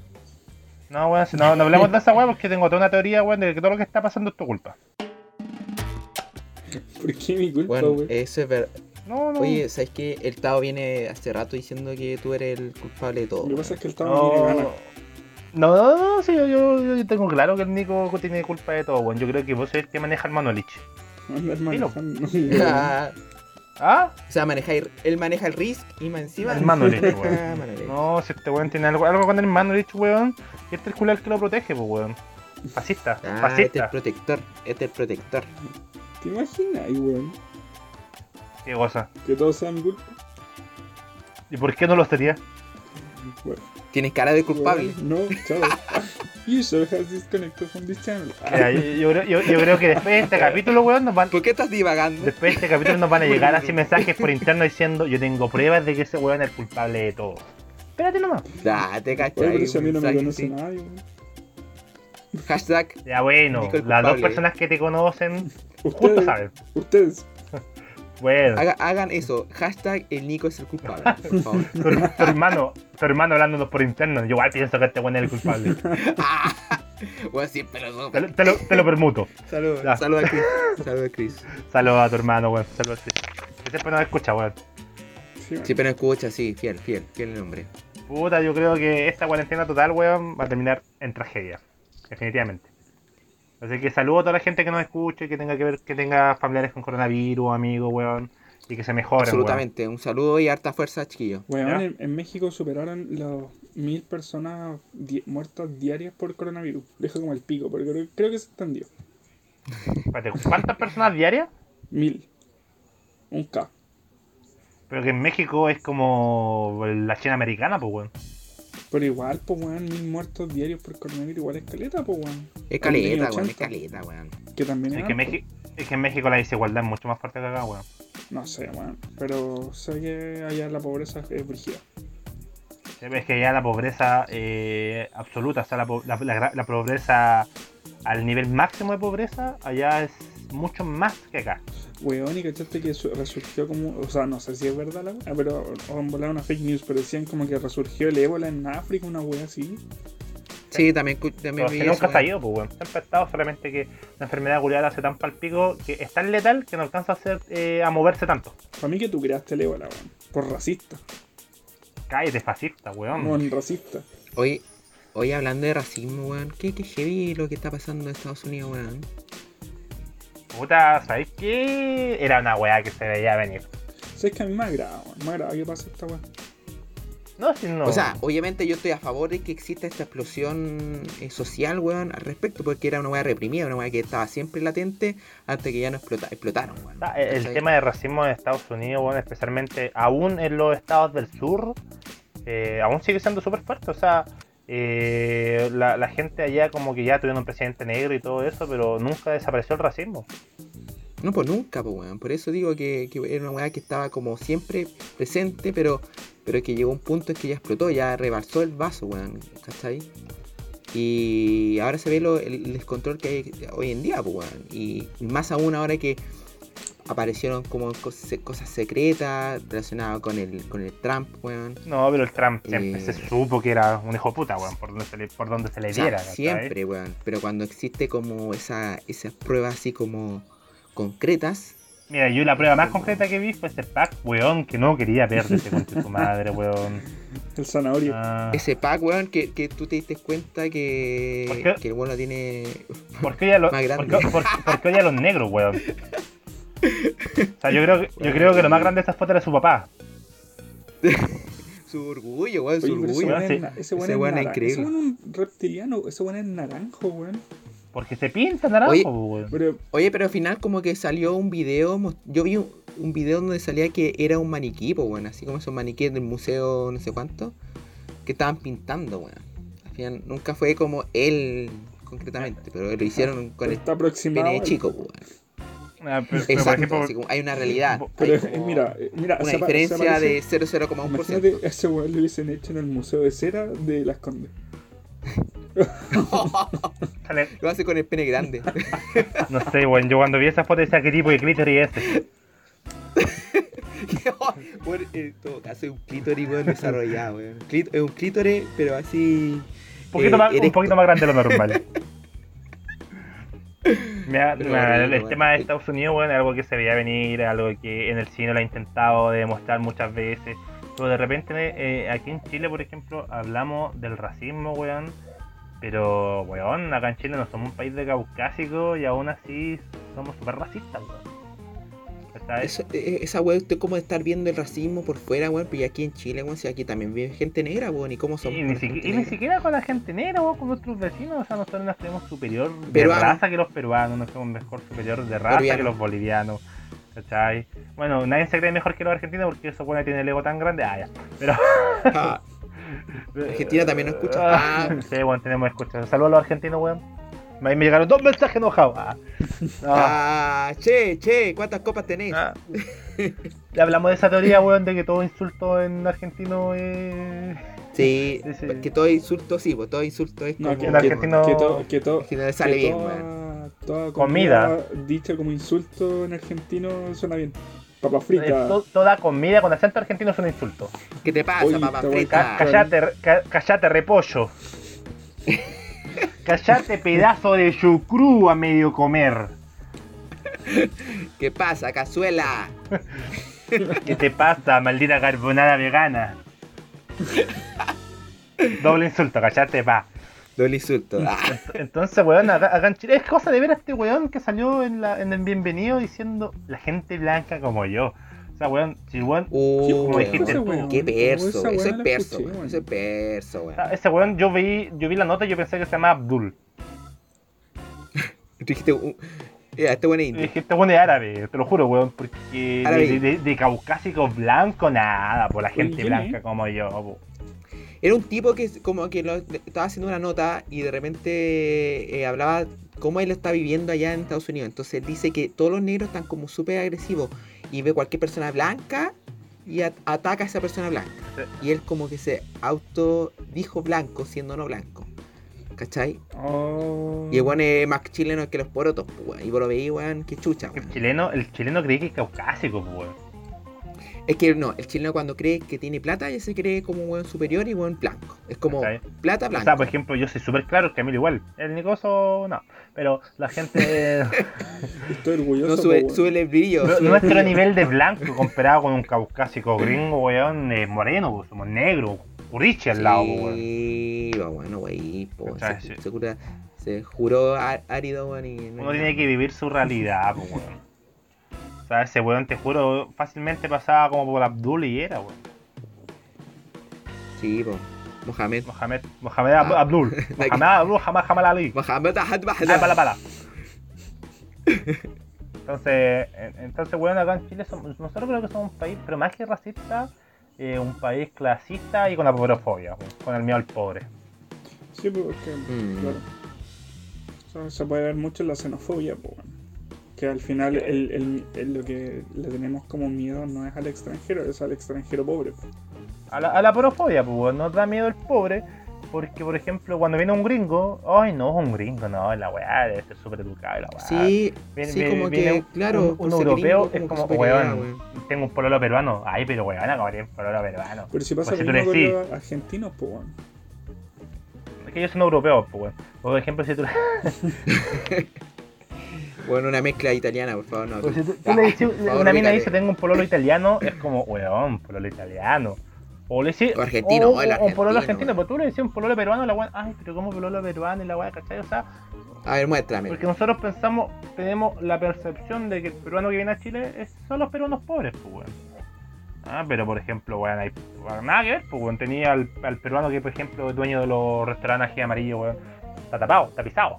No, weón, si no, no hablemos de esa weá porque tengo toda una teoría, weón, de que todo lo que está pasando es tu culpa. ¿Por qué mi culpa, Bueno, weón? eso es verdad. No, no. Oye, ¿sabes qué? El Tao viene hace rato diciendo que tú eres el culpable de todo. Lo que pasa es que el Tao no, tiene ganas. no, no, no, sí, yo, yo, yo tengo claro que el Nico tiene culpa de todo, weón. Yo creo que vos sois el que maneja el Manolich. Andar manejando. Ah, ¿Ah? o sea, maneja el- él maneja el risk y más encima. El Manolich, Ah, weón. No, si este weón tiene algo, algo con el Manolich, weón. Y este es el culo el que lo protege, pues, weón. Fascista, Ah, este es fascista. el protector. Este es el protector. ¿Te imaginas, weón? Qué cosa. Que todo sea mi culpa. ¿Y por qué no lo sería? Weón. Tienes cara de culpable. No, chao. User has disconnected from this channel. Mira, yo, yo creo- yo- yo creo que después de este capítulo, weón, nos van, ¿Por qué estás divagando? después de este capítulo nos van a llegar así mensajes por interno diciendo yo tengo pruebas de que ese weón es el culpable de todo. Espérate nomás. Ah, te Oye, cachai. pero si a mí no me mensaje, conoce sí. nadie, weón. Hashtag. Ya bueno, las dos personas que te conocen justo Ustedes, saben. ustedes. Bueno, haga- hagan eso. Hashtag el Nico es el culpable. Por favor. tu, tu hermano, tu hermano hablándonos por interno, yo igual pienso que este weón es el culpable. Ah, bueno, siempre lo Te, lo- te lo, te lo permuto. Saludos. Saludos a Chris. Saludos a Chris. Saludos a tu hermano, weón. Saludos a ti. Que siempre nos escucha, weón. Sí. Siempre nos escucha, sí, fiel, fiel, fiel el hombre. Puta, yo creo que esta cuarentena total, weón, va a terminar en tragedia. Definitivamente. Así que saludo a toda la gente que nos escuche, que tenga que ver, que tenga familiares con coronavirus, amigos, weón. Y que se mejoren, weón. Absolutamente. Un saludo y harta fuerza, chiquillos. Weón, en, en México superaron las mil personas di- muertas diarias por coronavirus. Dejo como el pico, porque creo, creo que se extendió. Espérate, ¿Cuántas personas diarias? Mil. Un K. Pero que en México es como la China americana, pues, weón. Pero igual, pues weón, mil muertos diarios por coronavirus, igual es caleta, pues weón. Es caleta, weón, 80. es caleta, weón. Que también es, Es que. México, es que en México la desigualdad es mucho más fuerte que acá, weón. No sé, weón. Pero sé que allá la pobreza es brígida. Es que ya la pobreza eh, absoluta, o sea, la, po- la- la- la pobreza al nivel máximo de pobreza, allá es mucho más que acá. Weón, y cachaste que su- resurgió como. O sea, no sé si es verdad la weá, pero. O han volado una fake news, pero decían como que resurgió el ébola en África, una weá así. Sí, también, también vi que nunca se ha weón. ido, pues, weón. Siempre ha estado solamente que la enfermedad culiada hace tan palpico que es tan letal que no alcanza a, hacer, eh, a moverse tanto. Para mí que tú creaste el ébola, weón. Por racista. Cállate, fascista, weón. Weón, racista. Hoy, hoy hablando de racismo, weón, ¿qué, qué heavy lo que está pasando en Estados Unidos, weón? Puta, ¿sabes qué? Era una weá que se veía venir. ¿Sabes que a mí me agrada, weón? Me agrada que pase esta weá. No, si no. O sea, obviamente yo estoy a favor de que exista esta explosión eh, social, weón, al respecto, porque era una weá reprimida, una weá que estaba siempre latente hasta que ya no explota, explotaron, weón. Ah, El, tema de racismo en Estados Unidos, bueno, especialmente aún en los estados del sur, eh, aún sigue siendo súper fuerte. O sea, eh, la, gente allá como que ya tuvieron un presidente negro y todo eso, pero nunca desapareció el racismo. No, pues nunca, pues, weón. Por eso digo que, era una weá que estaba como siempre presente, pero, pero que llegó un punto en que ya explotó, ya rebalsó el vaso, weón. ¿Cachai? Y ahora se ve lo- el, el descontrol que hay hoy en día, pues, weón. Y más aún ahora que aparecieron como cos- cosas secretas relacionadas con el, con el Trump, weón. No, pero el Trump siempre Eh. se supo que era un hijo de puta, weón, por donde se le, por donde se le O sea, diera. siempre, weón. Pero cuando existe como esa, esas pruebas así como concretas, Mira, yo la prueba más concreta que vi fue ese pack, weón, que no quería perderse con su madre, weón. El zanahorio. Ah, Ese pack, weón, que, que tú te diste cuenta ¿Por que, que el weón lo tiene. ¿Por qué Más grande. por qué- por- por qué odia a los negros, weón? O sea, yo creo, que- yo creo que lo más grande de esa foto era su papá. Su orgullo, weón, su Oye, pero ese orgullo. weón es, ese weón es increíble. Ese weón es un reptiliano, ese weón es naranjo, weón. Porque se pinta naranjo, Oye, weón. Pero Oye, pero al final como que salió un video, mos- yo vi un- un video donde salía que era un maniquí, pues, weón. Así como esos maniquíes del museo no sé cuánto. Que estaban pintando, weón. Al final nunca fue como él concretamente, pero lo hicieron con el Está aproximado. pene al- chico, pues, weón. Ah, pero- pero, por Exacto, ejemplo, hay una realidad. Pero hay eh, como mira, eh, mira, una se pa- se diferencia parece- de 0,1%. Imagínate, a ese weón lo hubiesen hecho en el Museo de Cera de Las Condes. Lo hace con el pene grande. no sé, weón, yo cuando vi esa foto decía qué tipo de clítoris es. Bueno, en todo caso es un clítoris weón, desarrollado, Es un clítoris, pero así. Un poquito, eh, más, un poquito más grande de lo normal. Mira, Pero el, tema de Estados Unidos, bueno, es algo que se veía venir, algo que en el cine lo ha intentado demostrar muchas veces. Pero de repente, eh, aquí en Chile, por ejemplo, hablamos del racismo, weón. Pero, weón, acá en Chile no somos un país de caucásico y aún así somos súper racistas, weón. Eso- esa weón, usted como de estar viendo el racismo por fuera, weón, pero y aquí en Chile, weón, si aquí también vive gente negra, weón, y cómo somos. Y ni, la siqui- gente y ni siquiera con la gente negra o con nuestros vecinos, o sea, nosotros nos creemos superior de Peruano. raza que los peruanos, nos creemos mejor superior de raza Boliviano. que los bolivianos, ¿cachai? Bueno, nadie se cree mejor que los argentinos porque eso bueno tiene el ego tan grande, ah, ya. Pero. Ah, Argentina también nos escucha. Ah. Sí, bueno, tenemos escuchas. Saludos a los argentinos, weón. Me, me llegaron dos mensajes enojados. Ah. No. ah, che, che, ¿cuántas copas tenéis? Ah. Ya hablamos de esa teoría, weón, de que todo insulto en argentino es. Sí, Sí, sí. que todo insulto, sí, pues todo insulto es No, como. que, que- argentino- que to- que to- que no le sale que bien, toda, weón. toda Comida. comida dicha como insulto en argentino suena bien. Papa es frita. to- toda comida con acento argentino es un insulto. ¿Qué te pasa, Oye, papá esta weá frita? está- Callate, callate repollo. Callate pedazo de chucrú a medio comer. ¿Qué pasa, cazuela? ¿Qué te pasa, maldita carbonada vegana? Doble insulto, callate, pa. Doble insulto. Ah, Entonces, weón, acá, acá en Chile es cosa de ver a este weón que salió en, la, en el bienvenido diciendo la gente blanca como yo. O sea, weón, si weón, como dijiste ese tú. weón? Qué perso, Esa weón. Eso weá es perso, escuché, weón. weón. Eso es perso, weón. ah, ese weón, yo vi, yo vi la nota y yo pensé que se llamaba Abdul. Tú dijiste, uh, este weón es indio. este weón es árabe, te lo juro, weón, porque de, de- de caucásico blanco, nada, por la gente Oye, blanca como yo. po. Era un tipo que como que lo, estaba haciendo una nota y de repente eh, hablaba cómo él lo está viviendo allá en Estados Unidos. Entonces dice que todos los negros están como súper agresivos y ve cualquier persona blanca y ataca a esa persona blanca. Y él como que se auto dijo blanco siendo no blanco. ¿Cachai? Oh. Y el weón es más chileno que los porotos, pues, weón. Y vos lo veis, weón, que chucha, El weón. chileno, el chileno cree que es caucásico, po, weón. Es que no, el chileno cuando cree que tiene plata ya se cree como un weón superior y weón blanco. Es como ¿Cachai? plata O blanco. sea, por ejemplo, yo soy súper claro, Camilo igual. El Nicoso, no. Pero la gente. Estoy orgulloso. no sube, sube el brillo. nu- sube el nuestro brillo. nivel de blanco comparado con un caucásico gringo, weón, es moreno, pues, somos negros. Puriche al lado, weón. Sí, va bueno, wey, po, se, Sí. se cura- se juró á- árido, weón, y no Uno tiene nada. que vivir su realidad, weón. O sea, ese weón, te juro, fácilmente pasaba como por Abdul y era, weón. Sí, po. Mohamed. Mohamed, Mohamed Ah. Abdul. Mohamed Abdul, Hamad Hamad Ali. Mohamed Ahad Ah, Bahda. pala, pala. Entonces, en- entonces, weón, acá en Chile somos, nosotros creo que somos un país, pero más que racista, eh, un país clasista y con la pobrofobia, weón, con el miedo al pobre. Sí, pues que, Mm. claro. Se puede ver mucho en la xenofobia, pues, weón. Que al final el, el- el- lo que le tenemos como miedo no es al extranjero, es al extranjero pobre. A la, a la porofobia, pues, nos da miedo el pobre, porque, por ejemplo, cuando viene un gringo, ay, no, un gringo, no, la weá debe ser súper educado, la weá. Sí, Viene- sí, como viene que, un- claro, un, europeo gringo, es como weón, tengo un pololo peruano, ay, pero weón, acabo de un pololo peruano. Pero si pasa Pues si tú con los argentinos, pues, weón. Es que ellos son europeos, pues, weón. Por ejemplo, si tú, Bueno, una mezcla italiana, por favor, no. Pues si tú, tú Ah, dices, favor, una mina dice tengo un pololo italiano, es como, weón, pololo italiano. O le dices, O argentino, o, o el o pololo argentino, argentino, pero tú le decías un pololo peruano, la weón, ay, pero como pololo peruano y la weá, ¿cachai? O sea, A ver, muéstrame. porque nosotros pensamos, tenemos la percepción de que el peruano que viene a Chile es, son los peruanos pobres, pues weón. Ah, pero por ejemplo, weón, hay nada que ver, pues weón, tenía al, al peruano que, por ejemplo, es dueño de los restaurantes ají amarillo, weón, está tapado, está pisado.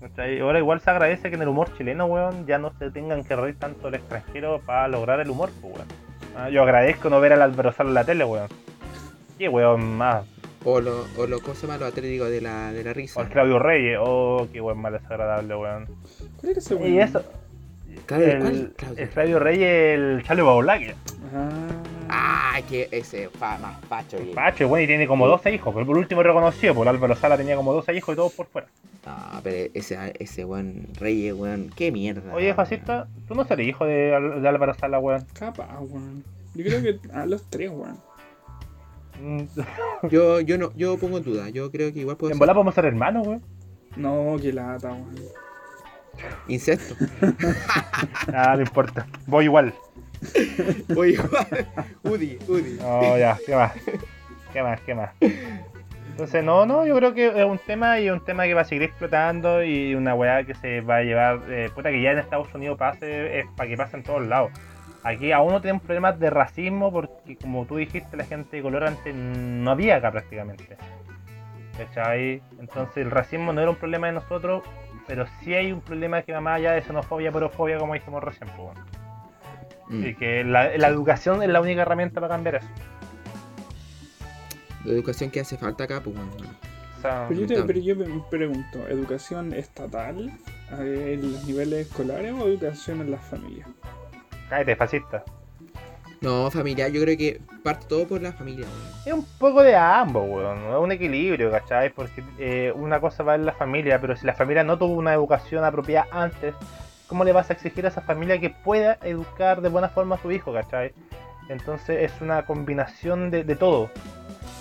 ¿Cachai? Ahora igual se agradece que en el humor chileno, weón, ya no se tengan que reír tanto el extranjero para lograr el humor, pues, weón. Ah, yo agradezco no ver al Álvaro Sala en la tele, weón. Qué weón más. O lo, o lo cosa más, lo atlético de la, de la O risa. el Claudio Reyes, oh, qué weón más desagradable, weón. ¿Cuál era ese weón? Y eso, Claudio, el, ¿cuál? Claudio. el Claudio Reyes, el Charlie Baulaque. Ah. Ah, que ese fa, más facho. que- Pacho, weón, y tiene como 12 hijos. Pero por último reconocido, pues el Álvaro Sala tenía como 12 hijos y todos por fuera. No, pero ese, ese weón Reyes, weón, qué mierda. Oye, fascista, tú no serás hijo de, de Álvaro Sala, weón. Capaz, weón. Yo creo que a los tres, weón. Mm, Yo, yo no, yo pongo en duda, yo creo que igual puedo En volar podemos ser hermanos, weón. No, qué lata, weón. Incesto. Ah, no importa. Voy igual. Oye, Udi, Udi. No, ya, ¿qué más? ¿Qué más? ¿Qué más? Entonces, no, no, yo creo que es un tema y un tema que va a seguir explotando y una weá que se va a llevar, eh, puta que ya en Estados Unidos pase, es para que pase en todos lados. Aquí aún no tenemos problemas de racismo porque, como tú dijiste, la gente de color antes no había acá prácticamente. ¿Cachai? Entonces el racismo no era un problema de nosotros, pero sí hay un problema que va más allá de xenofobia, porofobia, como dijimos recién. Pues, bueno. Mm. Y que la, la educación es la única herramienta para cambiar eso. La educación que hace falta acá, pues weón. O sea, Pero yo, te, pero yo me pregunto, ¿educación estatal eh, en los niveles escolares o educación en las familias? cállate, fascista. No, familia, yo creo que parte todo por la familia. Es un poco de ambos, weón. Es un equilibrio, ¿cachai? Porque eh, una cosa va en la familia, pero si la familia no tuvo una educación apropiada antes, ¿cómo le vas a exigir a esa familia que pueda educar de buena forma a su hijo, ¿cachai? Entonces es una combinación de todo.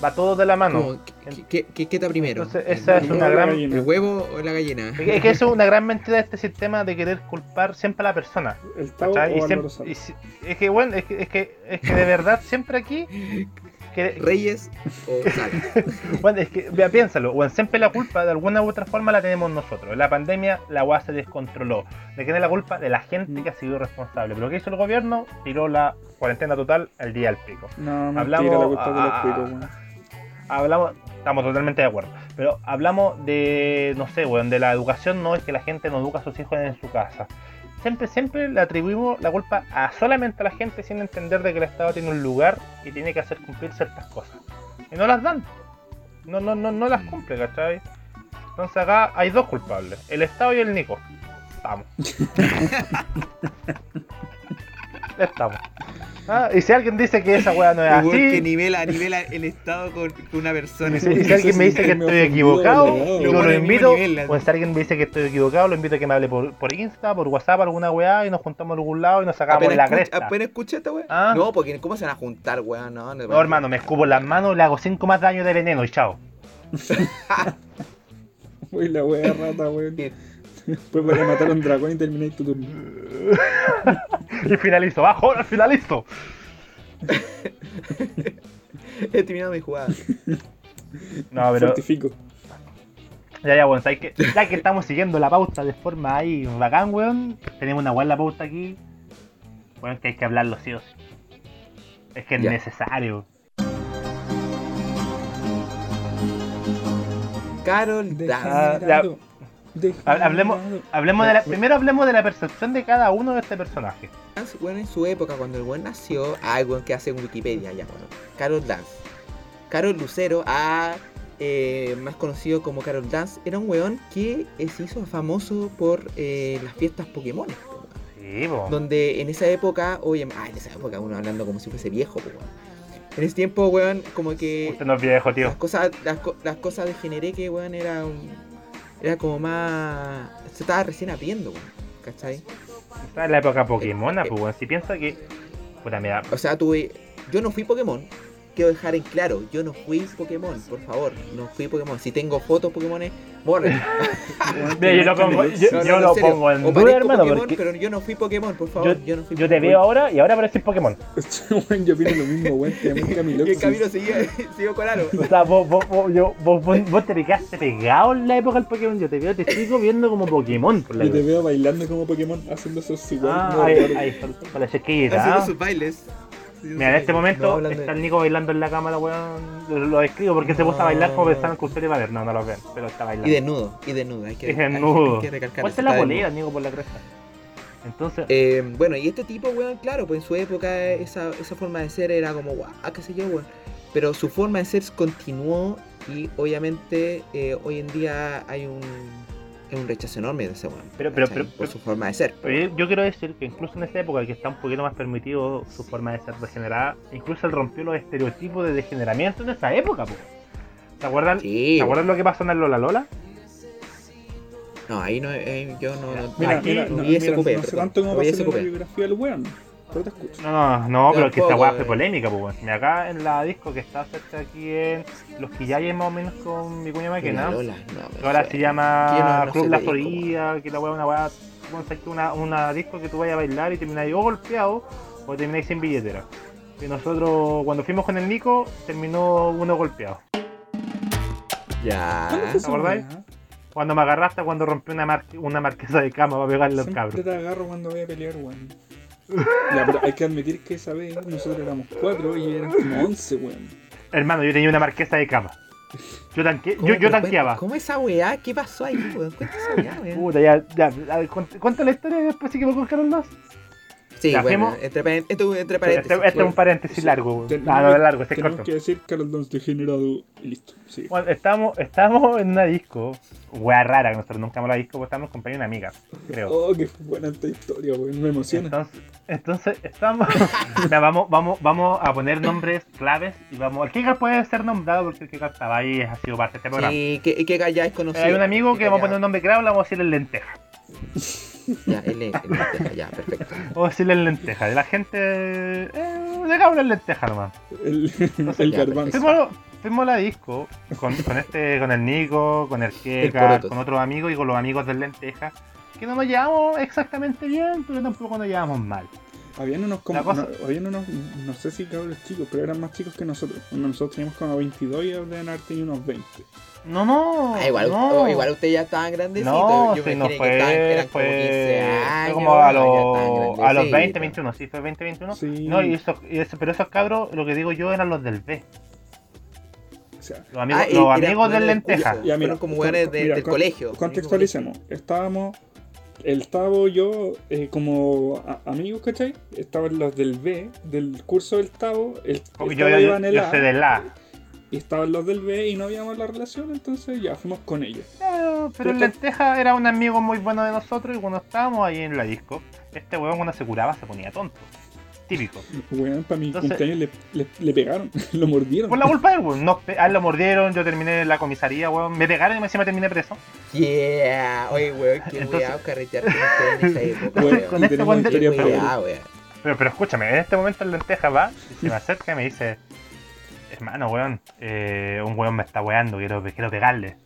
Va todo de la mano. Como, ¿qué, qué, qué, qué está primero? Entonces, ¿El- esa es una huevo o la gran- gallina? ¿El huevo o la gallina? Es que, es que eso es una gran mentira de este sistema de querer culpar siempre a la persona. ¿El. Y siempre- y si- es que bueno, es que, es que, es que de verdad siempre aquí que, ¿Reyes o? Bueno, es que, vea, piénsalo, bueno, siempre la culpa de alguna u otra forma la tenemos nosotros. En la pandemia la UA se descontroló. ¿De quién es la culpa? De la gente que ha sido responsable. Pero lo que hizo el gobierno, tiró la cuarentena total al día al pico. No, mentira, Hablamos- la culpa de los cuicos, weón. Hablamos, estamos totalmente de acuerdo. Pero hablamos de, no sé, weón, de la educación, no es que la gente no educa a sus hijos en su casa. Siempre, siempre le atribuimos la culpa a solamente a la gente sin entender de que el Estado tiene un lugar y tiene que hacer cumplir ciertas cosas. Y no las dan. No, no, no, no las cumple, ¿cachai? Entonces acá hay dos culpables, el Estado y el Nico. Estamos. Estamos. Ah, y si alguien dice que esa weá no es weón que así, nivela, nivela el estado con, con una persona. y si, y si alguien me dice que estoy equivocado, Lo yo lo invito. nivel, O si alguien me dice que estoy equivocado, lo invito a que me hable por, por Insta, por WhatsApp, alguna weá, y nos juntamos en algún lado y nos sacamos Apenas la escucha, cresta. apenas escucha esta weá. Ah. No, porque ¿cómo se van a juntar, weón? No, no, No, hermano, me escupo en las manos, le hago 5 más daño de veneno y chao. Uy, la wea rata, weón. Bien. Después voy a matar a un dragón y terminé tu turno. Y finalizo, bajo, finalizo. He terminado mi jugada. No, pero Fortifico. ya, ya, bueno, ¿sabes qué? Ya que estamos siguiendo la pauta de forma ahí bacán, weón, tenemos una buena pauta aquí. Bueno, que hay que hablarlo sí o sí. Es que es necesario. Carol Dance. Ah, Hablemos, de la, primero hablemos de la percepción de cada uno de este personaje. Weón, en su época, cuando el weón nació, ah, el weón que hace en Wikipedia ya, bueno. Carol Dance. Carol Lucero, ah, eh, más conocido como Carol Dance, era un weón que eh, se hizo famoso por eh, las fiestas Pokémon. Sí, po. Donde en esa época, oye, ah, en esa época uno hablando como si fuese viejo, po, weón. En ese tiempo, weón, como que Usted no es viejo, tío. las cosas, las, las cosas de Genereque, weón, era un, era como más, se estaba recién abriendo, weón, ¿cachai? Está en la época Pokémon, pues, weón. Si piensa que. Puta, mira, O sea, tuve. Yo no fui Pokémon. Quiero dejar en claro, yo no fui Pokémon, por favor. No fui Pokémon. Si tengo fotos Pokémon, borren. Yo lo pongo, yo, No, no, yo en lo serio. pongo en O duda, hermano, Pokémon, porque pero yo no fui Pokémon, por favor. Yo, no fui yo te veo ahora y ahora pareces Pokémon. Yo opino lo mismo, weón. Y el camino seguía, siguió con Aro. O sea, vos, vos, vos, yo- vos, vos, vos te pegaste pegado en la época del Pokémon. Yo te veo, te sigo viendo como Pokémon. Por la Yo te veo bailando como Pokémon, haciendo esos igual. Ah, no, ahí, ahí, con, la. Haciendo ¿ah? sus bailes. Sí, Mira, en este momento No, está el Nico bailando en la cámara, weón. Lo, lo describo porque se puso a bailar como No. pensaban que usted iba a ver. No, no lo ven, pero está bailando. Y desnudo, y desnudo. Hay que, Es desnudo. Hay que recalcar Ponte eso, la bolera, desnudo. Nico, por la cresta. Entonces, Eh, bueno, y este tipo, weón, claro, pues en su época esa, esa forma de ser era como, guau, qué sé yo, weón. Pero su forma de ser continuó y obviamente eh, hoy en día hay un, hay un rechazo enorme de ese weón. Pero- pero- pero- por su forma de ser. pero yo, quiero decir que incluso en esa época que está un poquito más permitido su forma de ser degenerada, incluso él rompió los estereotipos de degeneramiento en esa época, po. ¿Se acuerdan? Sí, ¿Se acuerdan lo que pasó en el Lola Lola? No, ahí no, eh, yo no, no, Mira, Aquí mira, no no, mira, no sé perdón. tanto cómo No vi pasó en la biografía del weón, pero te escucho. No, no, no, pero es que esta weá fue polémica, pues. Y acá en la disco que está cerca aquí en Los Quillayes, más o menos con mi cuña. Lola, no, ahora se llama no- no Club La Florida, que la weá es una weá, bueno, sabes que una, una disco que tú vayas a bailar y termináis o golpeado o termináis sin billetera. Y nosotros cuando fuimos con el Nico, terminó uno golpeado. Ya. ¿Cuándo fue esa acordáis? Cuando me agarraste cuando rompí una, mar- una marquesa de cama para pegarle al Siempre cabro. te agarro cuando voy a pelear, weón. Ya, pero hay que admitir que esa vez nosotros éramos cuatro y eran como once, weón. Hermano, yo tenía una marquesa de cama. Yo, tanque, ¿Cómo- yo, tanqueaba. ¿Cómo esa weá? ¿Qué pasó ahí, weón? Cuenta esa weá, weón. Puta, ya, ya, a ver, cuenta, cuenta la historia y después sí que me buscaron los. Sí, Ya, bueno, hacemos- entre, entre Este, paréntesis. este es un paréntesis Sí, largo. tenemos Ah, no, que- es largo, este es Tenemos corto. que decir Carol Dance degenerado y listo. Sí. Bueno, estábamos, estábamos en una disco, wea rara, que nosotros nunca hemos la disco, acompañando a una amiga, creo. Oh, qué buena esta historia, weón. Me emociona. Entonces, entonces estamos. Vamos, vamos, vamos a poner nombres claves y vamos. El Kikar puede ser nombrado porque el Kikar estaba ahí, ha sido parte de este programa. Sí, que, que ya es conocido. Hay un amigo que vamos a poner un un nombre clave, le vamos a decir el lenteja. Ya, el, el, el- ya, perfecto. A decirle el lenteja. De la gente. Eh, de cabra el lenteja nomás. El, Entonces, el ya. Fuimos, fuimos a la disco con, con este, con el Nico, con el Porotos. con otros amigos y con los amigos del lenteja. Que no nos llevamos exactamente bien, pero tampoco nos llevamos mal. Habían unos, como, cosa- no, habían unos, no sé si cabros chicos, pero eran más chicos que nosotros. Nosotros teníamos como 22 y deben haber tenido unos 20. No, no. Ah, igual, no. oh, igual ustedes ya estaban grandecitos. No, Yo sí, no imaginé que estaban, fue, como 15 fue, años. fue como a, estaban los, a los 20, grandecitos. 21, sí, fue 20, 21. Sí. No, y eso, y eso- pero esos cabros, lo que digo yo, eran los del B. O sea, Los amigos, Ah, y- los amigos del lenteja. cursos. Ya, mira, Fueron como con- de- del con- colegio. contextualicemos. Estábamos, el Tavo, yo, eh, como amigos, ¿cachai? Estaban los del B, del curso del Tavo. El, el yo, Tavo yo, iba en el yo A, sé del A. Y estaban los del B y no habíamos la relación, entonces ya fuimos con ellos. Eh, pero el lenteja era un amigo muy bueno de nosotros y cuando estábamos ahí en la disco, este weón cuando se curaba se ponía tonto. Típico. Weón, para mi Entonces- cumpleaños le, le, le pegaron, lo mordieron. Por la culpa de él, weón. Pe- a él lo mordieron, yo terminé en la comisaría, weón. Me pegaron y encima terminé preso. Yeah, oye, weón, qué Entonces- weá carretear con en esa época, Weón, weón. con este weón weón. Pero, pero escúchame, en este momento el lenteja va y se me acerca y me dice, hermano, weón, eh, un weón me está weando, quiero, quiero pegarle.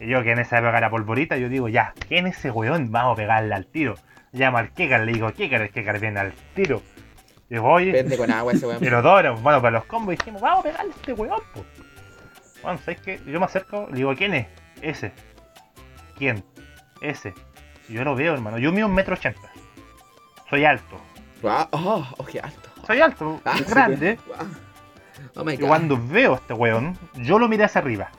Y yo que en esa época era polvorita, yo digo, ya, ¿quién es ese weón? Vamos a pegarle al tiro. Llamo al Kekar, le digo, Kekar, el Kekar viene al tiro. Y voy, Vende con agua ese weón. pero Doro, bueno, para los combos dijimos, vamos a pegarle a este weón, po. Bueno, ¿sabes qué? Yo me acerco, le digo, ¿quién es? Ese. ¿Quién? Ese. Yo lo veo, hermano. Yo mido un metro ochenta. Soy alto. Wow, oh, oh, qué alto. Soy alto, Ah, sí, grande. Wow. Oh my Y god. cuando veo a este weón, yo lo miré hacia arriba.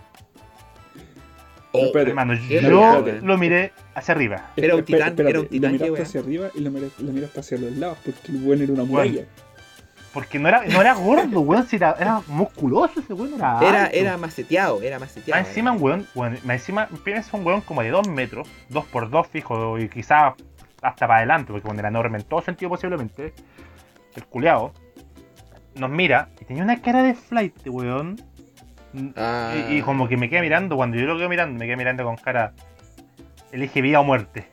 Oh, Espérate, Hermano, yo lo miré hacia arriba. Era un titán, espérate, era un titán, Lo miraste hacia arriba y lo miraste, lo miraste hacia los lados porque el buen era una muralla. Porque no era, no era gordo, weón, si era, era musculoso ese weón, era Era, era maceteado, era maceteado. Más encima un weón, weón, más encima piensa un weón como de 2 metros, 2 por 2 fijo, y quizás hasta para adelante, porque bueno, era enorme en todo sentido posiblemente. El culeado nos mira y tenía una cara de flight, weón. Ah. Y, y como que me queda mirando, cuando yo lo quedo mirando, me queda mirando con cara. Elige vida o muerte.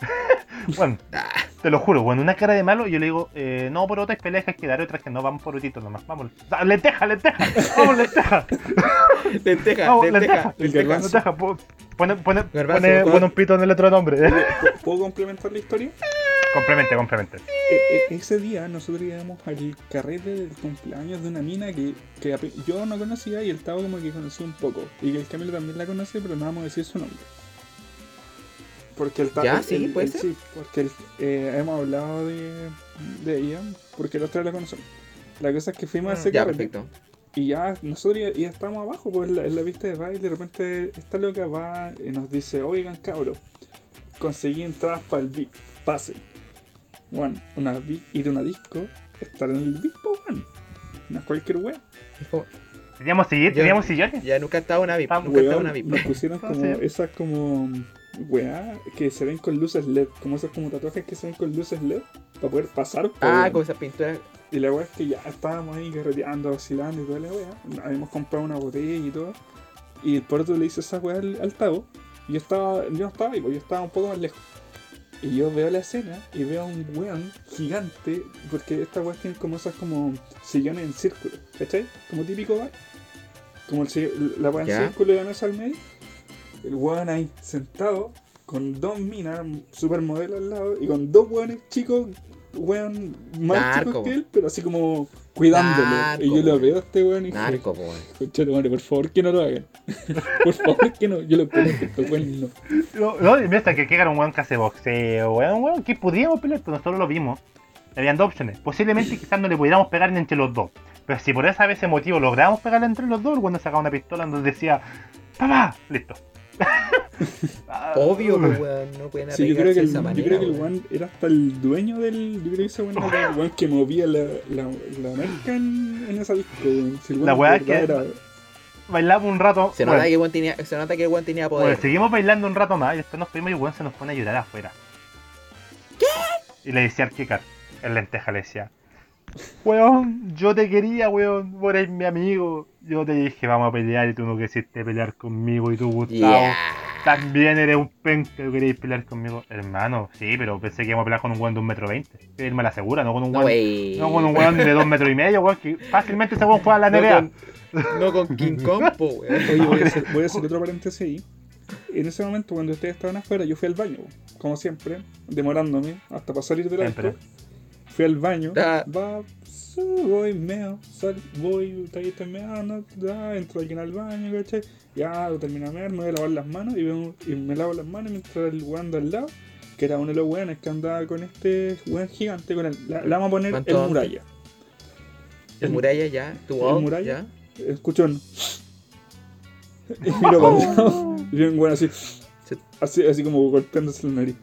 bueno, Ah, te lo juro, bueno, una cara de malo, y yo le digo, eh, no, por otras peleas que hay que dar, otras que no, vamos por otito nomás, vamos. Lenteja, lenteja, vamos, lenteja, lenteja, vamos, lenteja. lenteja, El lenteja, pone, pone, pone un pito en el otro nombre. ¿Puedo complementar la historia? Complemente, complemente. E- e- ese día nosotros íbamos al carrete del cumpleaños de una mina que, que yo no conocía y el Tavo como que conocía un poco. Y que el Camilo también la conoce, pero no vamos a decir su nombre. Porque el Tavo. Ya, sí, el- puede el- ser. Sí, porque el- eh, hemos hablado de, de ella, porque los tres la conocemos. La cosa es que fuimos a Mm, ese Ya, carrete perfecto. y ya nosotros ya, ya estábamos abajo pues, en, la, en la pista de baile y de repente esta loca va y nos dice, oigan cabros, conseguí entradas para el VIP, pase. Bueno, una vi- ir a una disco, estar en el pues, bueno. No es cualquier wea. Teníamos, sillones, teníamos sillones. Ya nunca estaba una VIP. Ah, Nunca estaba una VIP. nos pusieron como esas como weá que se ven con luces LED, como esos como tatuajes que se ven con luces LED para poder pasar. po, Ah, con esas pinturas. Y la weá es que ya estábamos ahí carreteando, vacilando y toda la weá. Habíamos comprado una botella y todo. Y el puerto le hizo esa weá al, al Tavo. Y yo estaba, yo no estaba ahí, porque yo estaba un poco más lejos. Y yo veo la escena y veo a un weón gigante, porque estas weas tienen como esas como sillones en círculo, ¿cachai? Como típico bar. Como el, la weá en círculo y la mesa al medio. El weón ahí sentado, con dos minas, supermodelo al lado, y con dos weones chicos, weón más Narco, chicos que él, pero así como cuidándolo. Narco, y yo lo veo a este weón y dije, Narco, po, weón. "Concha tu madre, por favor que no lo hagan. por favor que no, yo lo conozco, estos weones no. No, no, y mira, hasta que que era un weón que hace boxeo, weón, un weón que podríamos pelear, pero nosotros lo vimos. Habían dos opciones. Posiblemente quizás no le pudiéramos pegar ni entre los dos. Pero si por esa vez ese motivo logramos pegarle entre los dos, cuando sacaba una pistola nos decía, ¡Papá! Listo. Obvio, po, weón. No pueden Sí, yo creo que de el, esa yo manera. creo que el weón. era hasta el dueño del. Yo creo que ese weón era el weón que movía la, la, la merca en, en esa disco. weón. Si La weá es que- era- Bailamos un rato. Se bueno, nota que el weón tenía, se nota que el weón tenía poder. Bueno, seguimos bailando un rato más y después nos fuimos y el weón se nos pone a llorar afuera. ¿Qué? Y le decía al Kikar, el lenteja le decía, weón, yo te quería, weón, vos eres mi amigo. Yo te dije, vamos a pelear y tú no quisiste pelear conmigo y tú, Gustavo, Yeah. también eres un penca que queréis pelear conmigo. Hermano, sí, pero pensé que íbamos a pelear con un weón de un metro veinte. Él me la asegura, no con un No, weón, no con un weón de dos metros y medio, weón, que fácilmente ese weón juega a la No NBA. con, no con King Kong, po, weón. Oye, voy a, hacer, voy a hacer otro paréntesis ahí. En ese momento, cuando ustedes estaban afuera, yo fui al baño, como siempre, demorándome hasta para salir del Siempre. Fui al baño, Ah. va, voy, meo, sal, voy, ahí estoy meando, ya, entro alguien al baño, ¿cachai? Ya, lo termino de mear, me voy a lavar las manos y, veo, y me lavo las manos mientras el weón al lado, que era uno de los weones que andaba con este weón gigante, con el, la, la vamos a poner el muralla. El muralla ya, tu ¿El muralla? ya. Escucho un... Y miro para el lado, y un weón así, así, así como golpeándose la nariz.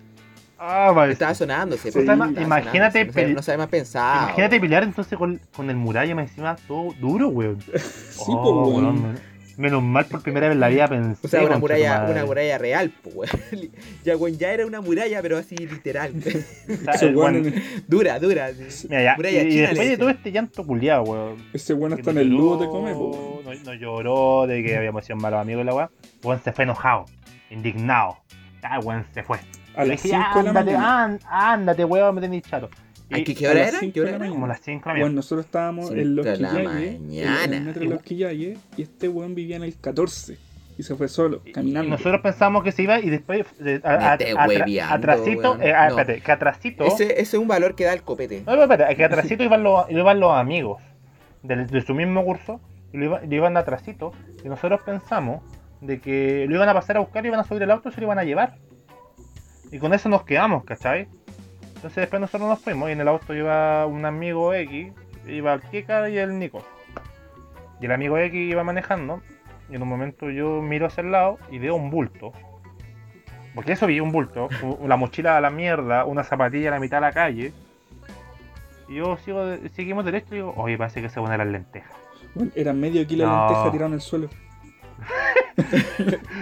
Ah, vale. Estaba sonándose, Sí, estaba imagínate sonándose, No sabe, no más pensar. Imagínate pelear entonces con, con el muralla más encima todo duro, weón. Sí, Oh, po, weón. weón, men- Menos mal por primera vez en la vida pensé. O sea, una muralla, una muralla real, po, weón. Ya, weón, ya era una muralla, pero así literal. O sea, Ese weón weón- en- dura, dura. así. Mira, ya, Muralla y, y china, le después de todo este llanto culiado, weón. Ese weón hasta en el ludo te come, po. No, no lloró de que habíamos sido malos amigos y la weá. Weón se fue enojado, indignado. Ah, weón se fue. A las dije, 5 de la mañana. án- ándate, weón, me tenés chato. Ay, Y ¿qué, hora las era? cinco ¿Qué de hora la era? mañana. como las 5 de la Bueno, mañana. nosotros estábamos Cinco en Los de la Quillayes, en mañana. el metro de Los y este weón vivía en el 14 y se fue solo, Y caminando. nosotros pensamos que se iba y después de- a- atra- hueveando, atrasito, eh, No. espérate, que atrasito. Ese, ese es un valor que da el copete. No, no, espérate, que atrasito iban los, iban los amigos del- de, su mismo curso y lo, iba- lo iban de atrasito. Y nosotros pensamos de que lo iban a pasar a buscar, iban a subir el auto y se lo iban a llevar. Y con eso nos quedamos, ¿cachai? Entonces después nosotros nos fuimos y en el auto iba un amigo X, iba el Kika y el Nico. Y el amigo X iba manejando y en un momento yo miro hacia el lado y veo un bulto. Porque eso vi un bulto, la mochila a la mierda, una zapatilla a la mitad de la calle. Y yo sigo, de- seguimos derecho y digo, oye, parece que se van a las lentejas. Weón, era medio kilo de No. lenteja tirado en el suelo.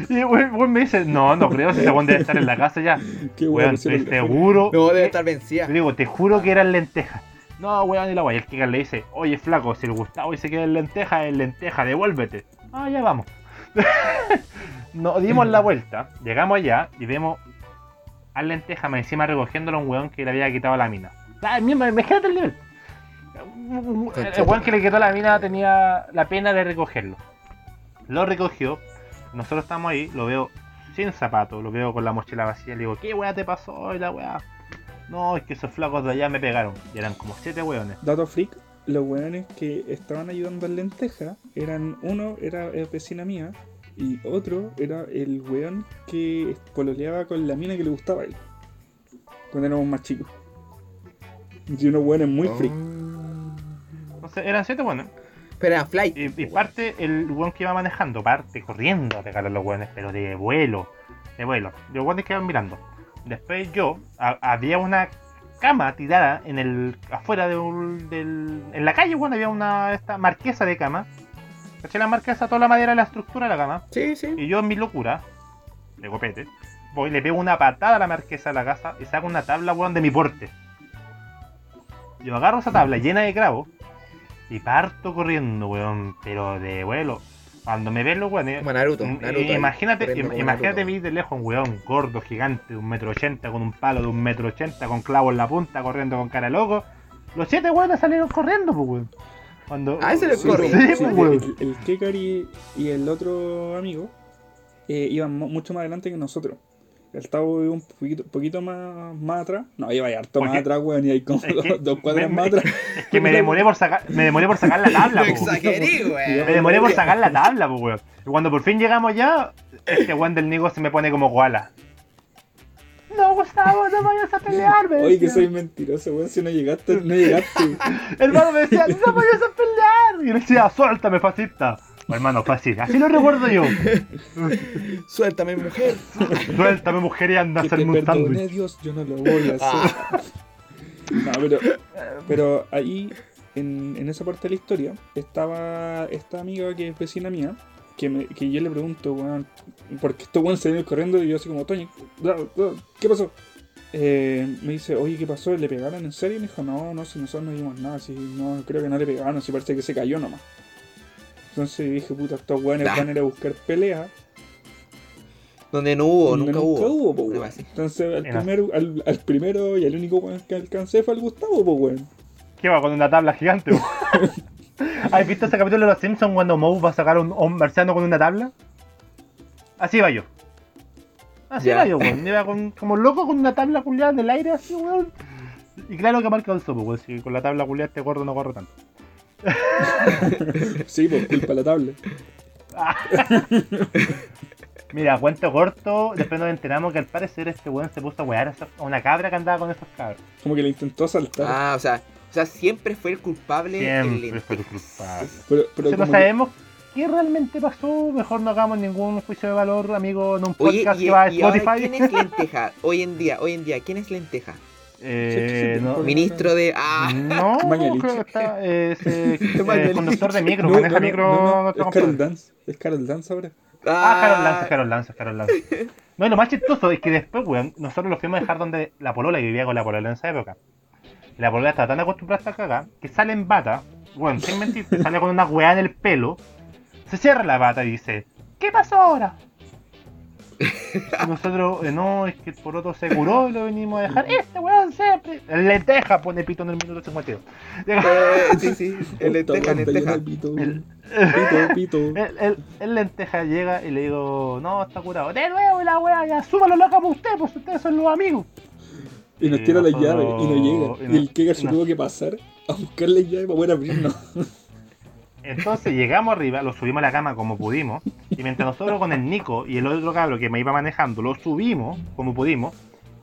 Y el me dice, no, no creo, si ese weón debe estar en la casa ya. Qué Weón, estoy seguro. No, debe que- estar vencida. Yo digo, te juro que eran lentejas. No, weón, y la weón. Y el Kika le dice, oye, flaco, si el Gustavo dice que es lenteja, es lenteja, devuélvete. Ah, ya vamos. Nos dimos la vuelta, llegamos allá y vemos al lenteja más encima recogiéndolo a un weón que le había quitado la mina. Ah, mismo, imagínate el nivel. El weón que le quitó la mina tenía la pena de recogerlo. Lo recogió, nosotros estamos ahí, lo veo sin zapatos, lo veo con la mochila vacía, le digo, ¿qué weá te pasó? Y la weá. No, es que esos flacos de allá me pegaron. Y eran como siete weones. Dato freak, los weones que estaban ayudando al lenteja eran uno era eh, vecina mía y otro era el weón que pololeaba con la mina que le gustaba a él cuando éramos más chicos. Y unos weones muy freak. Entonces eran siete buenos. Pero era flight. Y, y parte el weón que iba manejando, parte corriendo a pegar a los weones, pero de vuelo. De vuelo. Los weones que iban mirando. Después yo, a- había una cama tirada en el afuera de un- del, en la calle, weón, había una esta marquesa de cama. ¿Caché la marquesa? Toda la madera de la estructura de la cama. Sí, sí. Y yo en mi locura, de copete, voy, le pego una patada a la marquesa de la casa y saco una tabla, weón, de mi porte. Yo agarro esa tabla llena de clavos y parto corriendo, weón, pero de vuelo. Cuando me ven los weones, Como Naruto. mm, Naruto imagínate, im- imagínate Naruto. vi de lejos un weón gordo, gigante, de un metro ochenta, con un palo de un metro ochenta, con clavos en la punta, corriendo con cara de loco. Los siete weones salieron corriendo, pues, weón. Cuando, Ah, ese le Sí, corre. pues, Sí, sí, pues, weón. el, el Kekar y, y el otro amigo eh, iban mu- mucho más adelante que nosotros. El Tavo iba un poquito, poquito más, más atrás. No, iba ya harto ¿Por más atrás, weón, y hay como que dos, cuadras me- más atrás. Es que me demoré por sacar, me demoré por sacar la tabla, exageré, weón. Me demoré por sacar la tabla, weón. Y cuando por fin llegamos ya, este weón del Nigo se me pone como koala. No, Gustavo, no vayas a pelear, me Oye, que soy mentiroso, weón, si no llegaste, no llegaste. Hermano me decía, no vayas a pelear. Y yo le decía, suéltame, fascista. Hermano, fácil, así lo recuerdo yo. Suéltame, mujer. Suéltame, mujer, y anda a hacerme un sándwich. Dios, yo no lo voy a hacer. No, pero, pero ahí, en, en esa parte de la historia, estaba esta amiga que es vecina mía, que, me, que yo le pregunto, weón, porque estos weón se vienen corriendo y yo así como, Toño, ¿qué pasó? Eh, me dice, oye, ¿qué pasó? ¿Le pegaron en serio? Y me dijo, no, no, si nosotros no vimos nada, si no, creo que no le pegaron, si parece que se cayó nomás. Entonces dije, puta, estos weones Ah. van a ir a buscar pelea Donde no hubo, donde nunca hubo. po, weón. wea así. Entonces al, Era. primero, al, al primero y al único weón que alcancé fue al Gustavo, pues weón. ¿Qué va con una tabla gigante? weón? ¿Has visto ese capítulo de los Simpsons cuando Moe va a sacar un, un marciano con una tabla? Así iba yo. Así iba yo, weón. Iba con, como loco con una tabla culiada en el aire, así, weón. Y claro que marca el sopo, weón. Si con la tabla culiada este gordo no corre tanto. Sí, pues culpa de la tabla. Mira, cuento corto, después nos enteramos que al parecer este weón se puso a wear a una cabra que andaba con esos cabros. Como que le intentó saltar. Ah, o sea, o sea, siempre fue el culpable. Siempre el fue tu culpable. pero pero Si no que- sabemos qué realmente pasó, mejor no hagamos ningún juicio de valor, amigo, en un Oye, podcast y, que va a y ahora, Spotify. ¿quién es lenteja? Hoy en día, hoy en día, ¿quién es lenteja? Eh, no, Ministro de. Ah, no, Mañalich. creo que está eh, eh, conductor de micro, No, maneja no, micro no, no, nuestro es Carol. Dance. Es Carol Dance ahora. Ah, Carol Lance, Carol Lance, Carol Lance. No, y lo más chistoso es que después, weón, nosotros lo fuimos a dejar donde la polola, y vivía con la polola en esa época. La polola está tan acostumbrada a esta caga que sale en bata, weón, sin mentir, sale con una weá en el pelo, se cierra la bata y dice, ¿qué pasó ahora? Nosotros, eh, no, es que el poroto se curó y lo venimos a dejar. Este weón siempre. El lenteja pone pito en el minuto 52. Eh, sí, sí, el lenteja, Puta, lenteja. Pito, El, pito, pito. el, el- el lenteja llega y le digo, no, está curado. De nuevo y la weá, ya súbalo loca por usted, pues ustedes son los amigos. Y nos tira las nosotros- llaves y no llega. y el Kekar se no. tuvo que pasar a buscar las llaves para poder abrirnos. Entonces llegamos arriba, lo subimos a la cama como pudimos, y mientras nosotros con el Nico y el otro cabro que me iba manejando lo subimos como pudimos,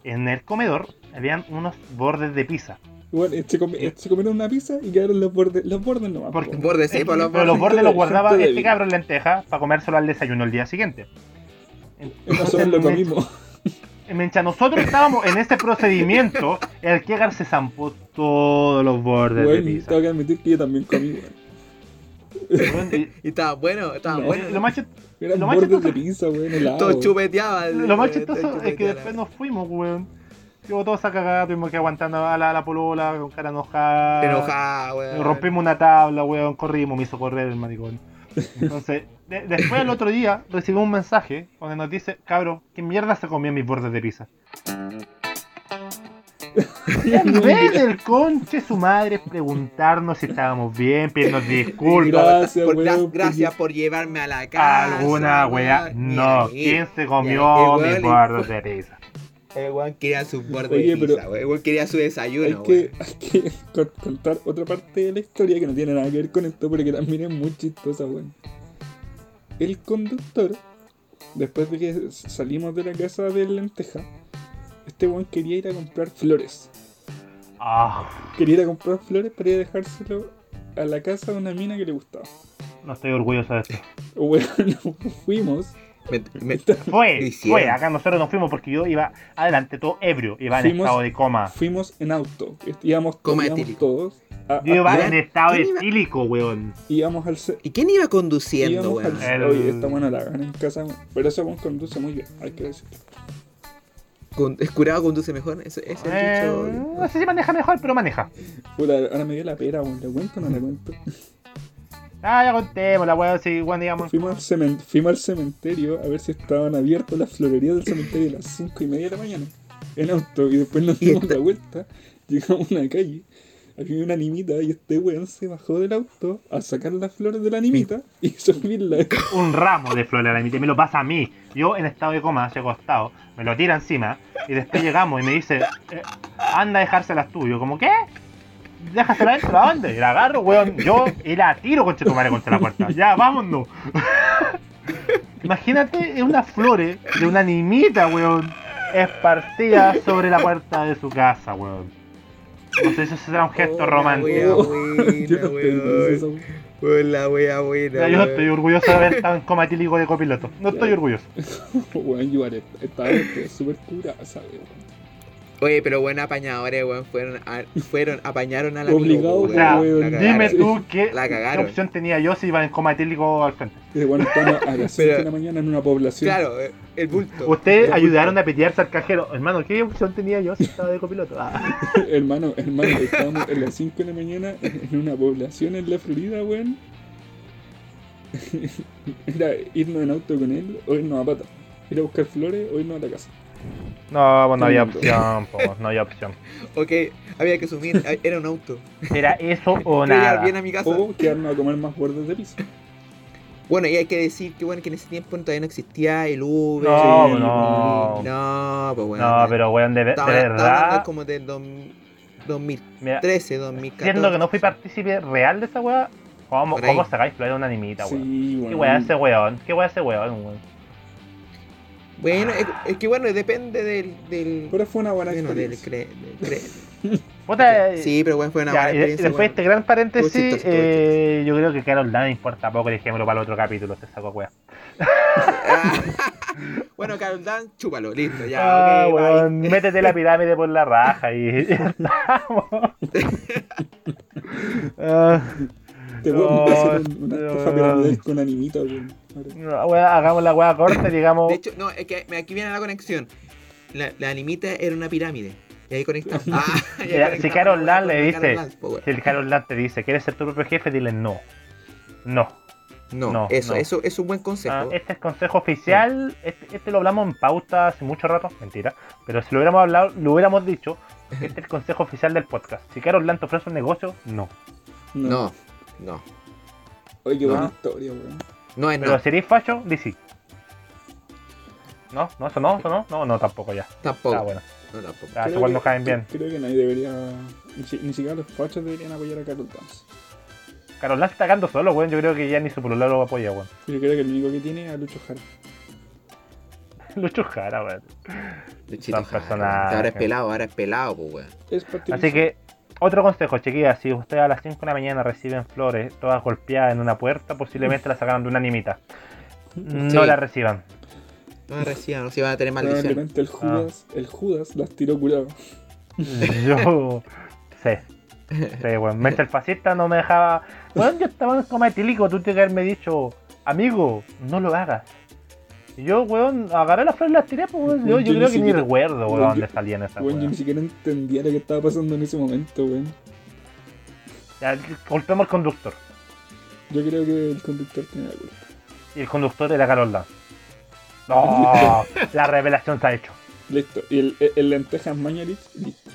en el comedor habían unos bordes de pizza. Bueno, este, come- este se comieron una pizza y quedaron los bordes, los bordes nomás. Porque- po. Borde, sí, por los Pero los bordes. bordes los guardaba débil. este cabro en lenteja para comérselo al desayuno el día siguiente. Nosotros lo comimos. Mientras nosotros estábamos en este procedimiento, el Kegar se zampó todos los bordes de Bueno, pizza. tengo que admitir que yo también comí. weón. Y- Y estaba bueno, estaba No. bueno. Lo más, Lo bordes de chistoso- pizza, weón, helado. Todo chupeteaba. el- lo más chistoso es que después nos fuimos, weón. Quedó toda esa cagada, tuvimos que aguantando a la, a la polola con cara enojada. Enojada, weón. Rompimos una tabla, weón, corrimos, me hizo correr el maricón. Entonces, de- después el otro día recibimos un mensaje donde nos dice, cabro, ¿qué mierda se comió mis bordes de pizza? En vez del conche su madre preguntarnos si estábamos bien, pedirnos disculpas, Gracias, Por- weón. gra- gracias por llevarme a la casa. alguna weá, no, ¿quién se comió mis bordes de pizza? El weón quería su borde Oye, de pizza. El weón quería su desayuno, Hay que, hay que con- contar otra parte de la historia que no tiene nada que ver con esto, pero que también es muy chistosa, weón. El conductor, después de que salimos de la casa de lenteja, este weón quería ir a comprar flores. Ah, Quería ir a comprar flores para ir a dejárselo a la casa de una mina que le gustaba. No estoy orgulloso de esto. Bueno, fuimos. Me- me- Fue, fue. Acá nosotros nos fuimos porque yo iba adelante, todo ebrio. Iba en Fuimos- estado de coma. Fuimos en auto. Íbamos, Coma íbamos todos. a- Yo iba ¿Quién en estado quién iba? etílico, weón. íbamos al. ce- ¿Y quién iba conduciendo, íbamos weón? al El- Oye, esta buena la gana en casa. Pero ese weón conduce muy bien, hay que decirlo. Con- ¿Es curado conduce mejor? Ese es el Eh, dicho. no sé si maneja mejor, pero maneja. Puta, ahora me dio la pera, weón. ¿Le cuento o no le cuento? Ah, ya contemos la weón, sí, weón, digamos. Fuimos al, fuimos al cementerio a ver si estaban abiertas las florerías del cementerio a las 5 y media de la mañana. En auto. Y después nos dimos la vuelta. Llegamos a una calle. Había una animita y este weón se bajó del auto a sacar las flores de la animita y subirla. Un ramo de flores a la mitad, me lo pasa a mí. Yo en estado de coma, hacia costado, me lo tira encima. Y después llegamos y me dice, eh, anda a dejárselas tú. Yo, como, ¿qué? Déjasela dentro, ¿a dónde? Y la agarro, weón, yo y la tiro contra tu madre contra la puerta. Ya, vámonos. Imagínate unas flores de una animita, weón, esparcidas sobre la puerta de su casa, weón. No sé si eso será un gesto Oh, la romántico. wea Yo buena, no pensé eso, weón. weón. Weón, la wea buena. Yo no estoy orgulloso de haber estado en coma etílico de copiloto. No estoy orgulloso. Weón, yo estaba súper curada, ¿sabes? Oye, pero buenos apañadores, weón. Fueron, a- fueron, apañaron a la Obligado, O weón. sea, weón. La dime tú qué, La qué cagaron. opción tenía yo si iba en coma etílico al frente. Y bueno, estamos a las 5 Pero- de la mañana en una población. Claro, eh, el bulto. Ustedes ayudaron a petearse al cajero. Hermano, ¿qué opción tenía yo si estaba de copiloto? Ah. hermano, hermano, estábamos a las 5 de la mañana en una población en la Florida, weón. Era irnos en auto con él o irnos a pata. Ir a buscar flores o irnos a la casa. No, pues no había opción, po, no había opción. Ok, había que asumir, era un auto. Era eso o nada. bien a mi casa. O quedarnos a comer más bordes de piso. Bueno, y hay que decir que bueno que en ese tiempo todavía no existía el Uber. No, no. No, pues bueno. No, pero weón, de, de verdad. como del dos- 2013, Mira, 2014. siendo que no fui partícipe real de esa weá, ¿cómo, cómo sacáis flores de una animita, weón? Sí, ¿Qué weón. weá ese weón? ¿Qué weá ese weón, weón? Bueno, es, es que bueno, depende del. del Pero fue una buena bueno, del cre- del cre- eh, Sí, pero bueno, fue una ya, buena y de- y experiencia. después de bueno. este gran paréntesis, Todo chistoso, todo eh, yo creo que Carol Dan importa poco, dejémoslo para el otro capítulo, se sacó weá. bueno, Carol Dan, chúpalo, listo, ya. Ah, ok, bye. weón, métete la pirámide por la raja y. Ah, Te voy No, a hacer un- una estafa piramidal con animita, weón. Ahora. no, weón, hagamos la weá corta y digamos. De hecho, no, es que aquí viene la conexión. La, la animita era una pirámide. Y ahí conectamos. Ah, y ahí Mira, conectamos si Carol la Dan weá le dice, weón. si el Carol Dan te dice, ¿quieres ser tu propio jefe? Dile no. No. No, no, eso, no. eso es un buen consejo. Ah, este es consejo oficial. Este, este lo hablamos en pauta hace mucho rato. Mentira. Pero si lo hubiéramos hablado, lo hubiéramos dicho. Este es el consejo oficial del podcast. Si Carol Dan te ofrece un negocio, no. No, no. Oye, qué buena No. historia, weón. No es Pero no, si eres facho, sí. No, no, eso no, eso no. No, no, tampoco ya. tampoco. Ah, bueno. No, tampoco. Ah, que- caen bien. Creo que nadie debería. Ni, si- ni siquiera los fachos deberían apoyar a Carol Dance. Carol Dan se está cagando solo, weón. Yo creo que ya ni su polola lo apoya, weón. Yo creo que el único que tiene es a Lucho Jara. Lucho Jara, weón. Luchito Son Jara. Ahora es pelado, ahora es pelado, pues, weón. Así que, otro consejo, chiquillas, si ustedes a las 5 de la mañana reciben flores todas golpeadas en una puerta, posiblemente las sacaron de una animita. No Sí. la reciban. No reciban, no se van a tener maldición. Probablemente el Judas, el Judas las tiró curado. Yo sé. Sí. Mente el fascista no me dejaba. Weón, yo estaba en coma etílico, tú tienes que haberme dicho, amigo, no lo hagas. Yo, weón, agarré las flores y las tiré, pues, weón. Yo, yo yo creo ni que ni siquiera- recuerdo, weón, dónde salían esas Weón, yo ni siquiera entendía lo que estaba pasando en ese momento, weón. Ya, golpeamos al conductor. Yo creo que el conductor tiene la culpa. Y el conductor era Carol. No, la revelación se ha hecho. Listo. Y el, el, el lentejas Mañalich, listo.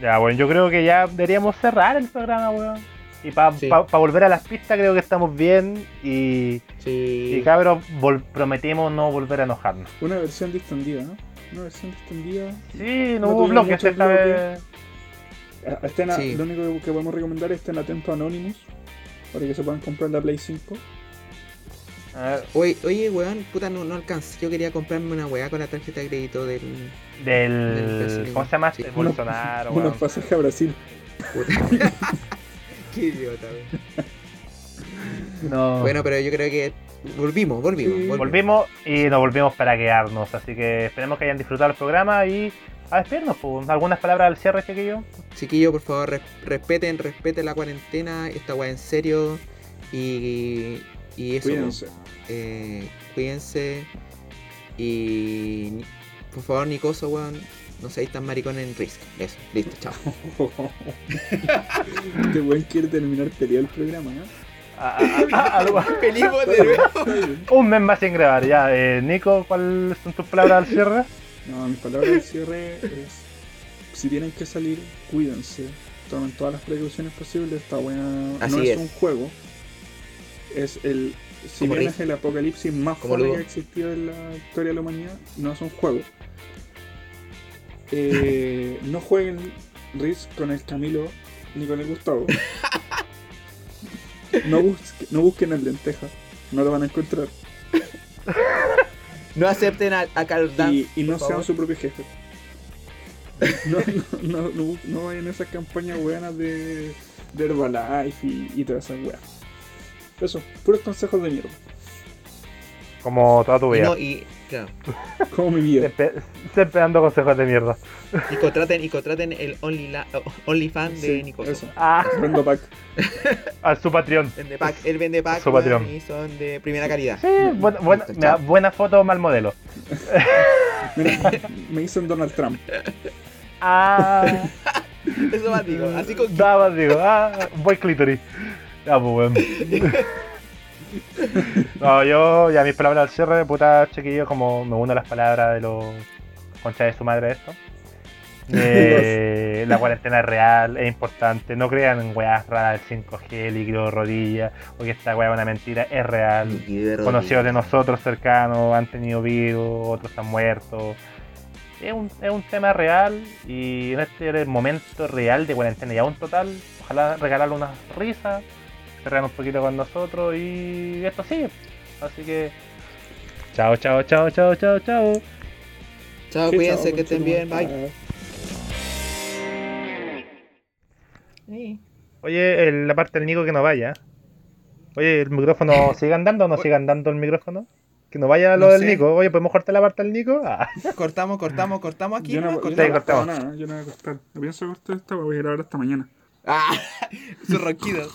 Ya, bueno, yo creo que ya deberíamos cerrar el programa, weón. Y para Sí. volver a las pistas creo que estamos bien y, Sí. y cabros, vol- prometemos no volver a enojarnos. Una versión distendida, ¿no? Una versión distendida. Sí, no, No hubo bloques esta vez. Ah, Estén a- Sí. Lo único que podemos recomendar es estén atentos a Anonymous para que se puedan comprar la Play 5. A ver, Oye, oye, weón, puta, no, no alcancé. Yo quería comprarme una weá con la tarjeta de crédito del. Del. ¿Cómo se llama? Sí. El Bolsonaro, Unos weón. pasajes a Brasil. Puta. Qué idiota, weón. No. Bueno, pero yo creo que volvimos, volvimos. Sí. volvimos. Volvimos y nos volvimos para quedarnos, así que esperemos que hayan disfrutado el programa y a despedirnos, pues. ¿Algunas palabras al cierre, chiquillo? Chiquillos, por favor, res- respeten, respeten la cuarentena, esta weá en serio. Y, y eso, Cuídense. eh, cuídense. Y por favor, Nicoso, weón, no seáis tan maricón en Risk. Eso, listo, chao. Este weón quiere terminar peleado el programa. Está bien. Un mes más sin grabar, ya. Eh, Nico, ¿cuáles son tus palabras al cierre? No, mis palabras de cierre es: si tienen que salir, cuídense. Tomen todas las precauciones posibles. Esta buena Así no es, es. un juego. Es el. Si bien es el apocalipsis más fuerte que ha existido en la historia de la humanidad, no es un juego. Eh, no jueguen Risk con el Camilo ni con el Gustavo. No, busque- no busquen el lenteja, no lo van a encontrar. No acepten a, a Carl Dance. y, y no sean favor. su propio jefe. No, no, no, no, no vayan a esas campañas buenas de, de Herbalife y, y todas esas weas. Eso, puros consejos de mierda. Como toda tu Y, vida. no, y, claro, Como mi vida. Siempre, siempre dando consejos de mierda. y contraten, y contraten el Only, la, OnlyFans de Sí, Nicoso. eso. Ah, Vendo pack. a su Patreon. Vende pack, él vende pack Su Patreon. y son de primera calidad. Sí, buena, buena, Listo, mira, buena foto, mal modelo. Mira, me dicen Donald Trump. Ah, Eso más digo, así con nada más digo. Ah, buen clítoris. Ya, pues, weón. No, yo, ya mis palabras al cierre, puta chiquillo, como me uno a las palabras de los conchas de su madre esto. Eh, la cuarentena es real, es importante. No crean en weas raras del 5G, líquido, rodilla, o que esta wea es una mentira, es real. conocidos de nosotros cercanos han tenido virus, otros han muerto. Es un, es un tema real y en este momento real de cuarentena y aún total, ojalá regalarle unas risas, rean un poquito con nosotros y esto sigue. Así que, chao, chao, chao, chao, chao, chao. Chao, cuídense, que estén bien, bye. Sí. Oye, el- la parte del Nico que no vaya. Oye, ¿el micrófono sigue andando o no sigue andando el micrófono? Que no vaya lo No del sé. Nico. Oye, ¿podemos cortar la parte del Nico? Ah. Cortamos, cortamos, cortamos aquí. Yo no, ¿no? yo corté, no he cortamos. cortado nada, yo no voy a cortar. No pienso cortar esta, voy a ir ahora hasta mañana. Ah, ronquidos.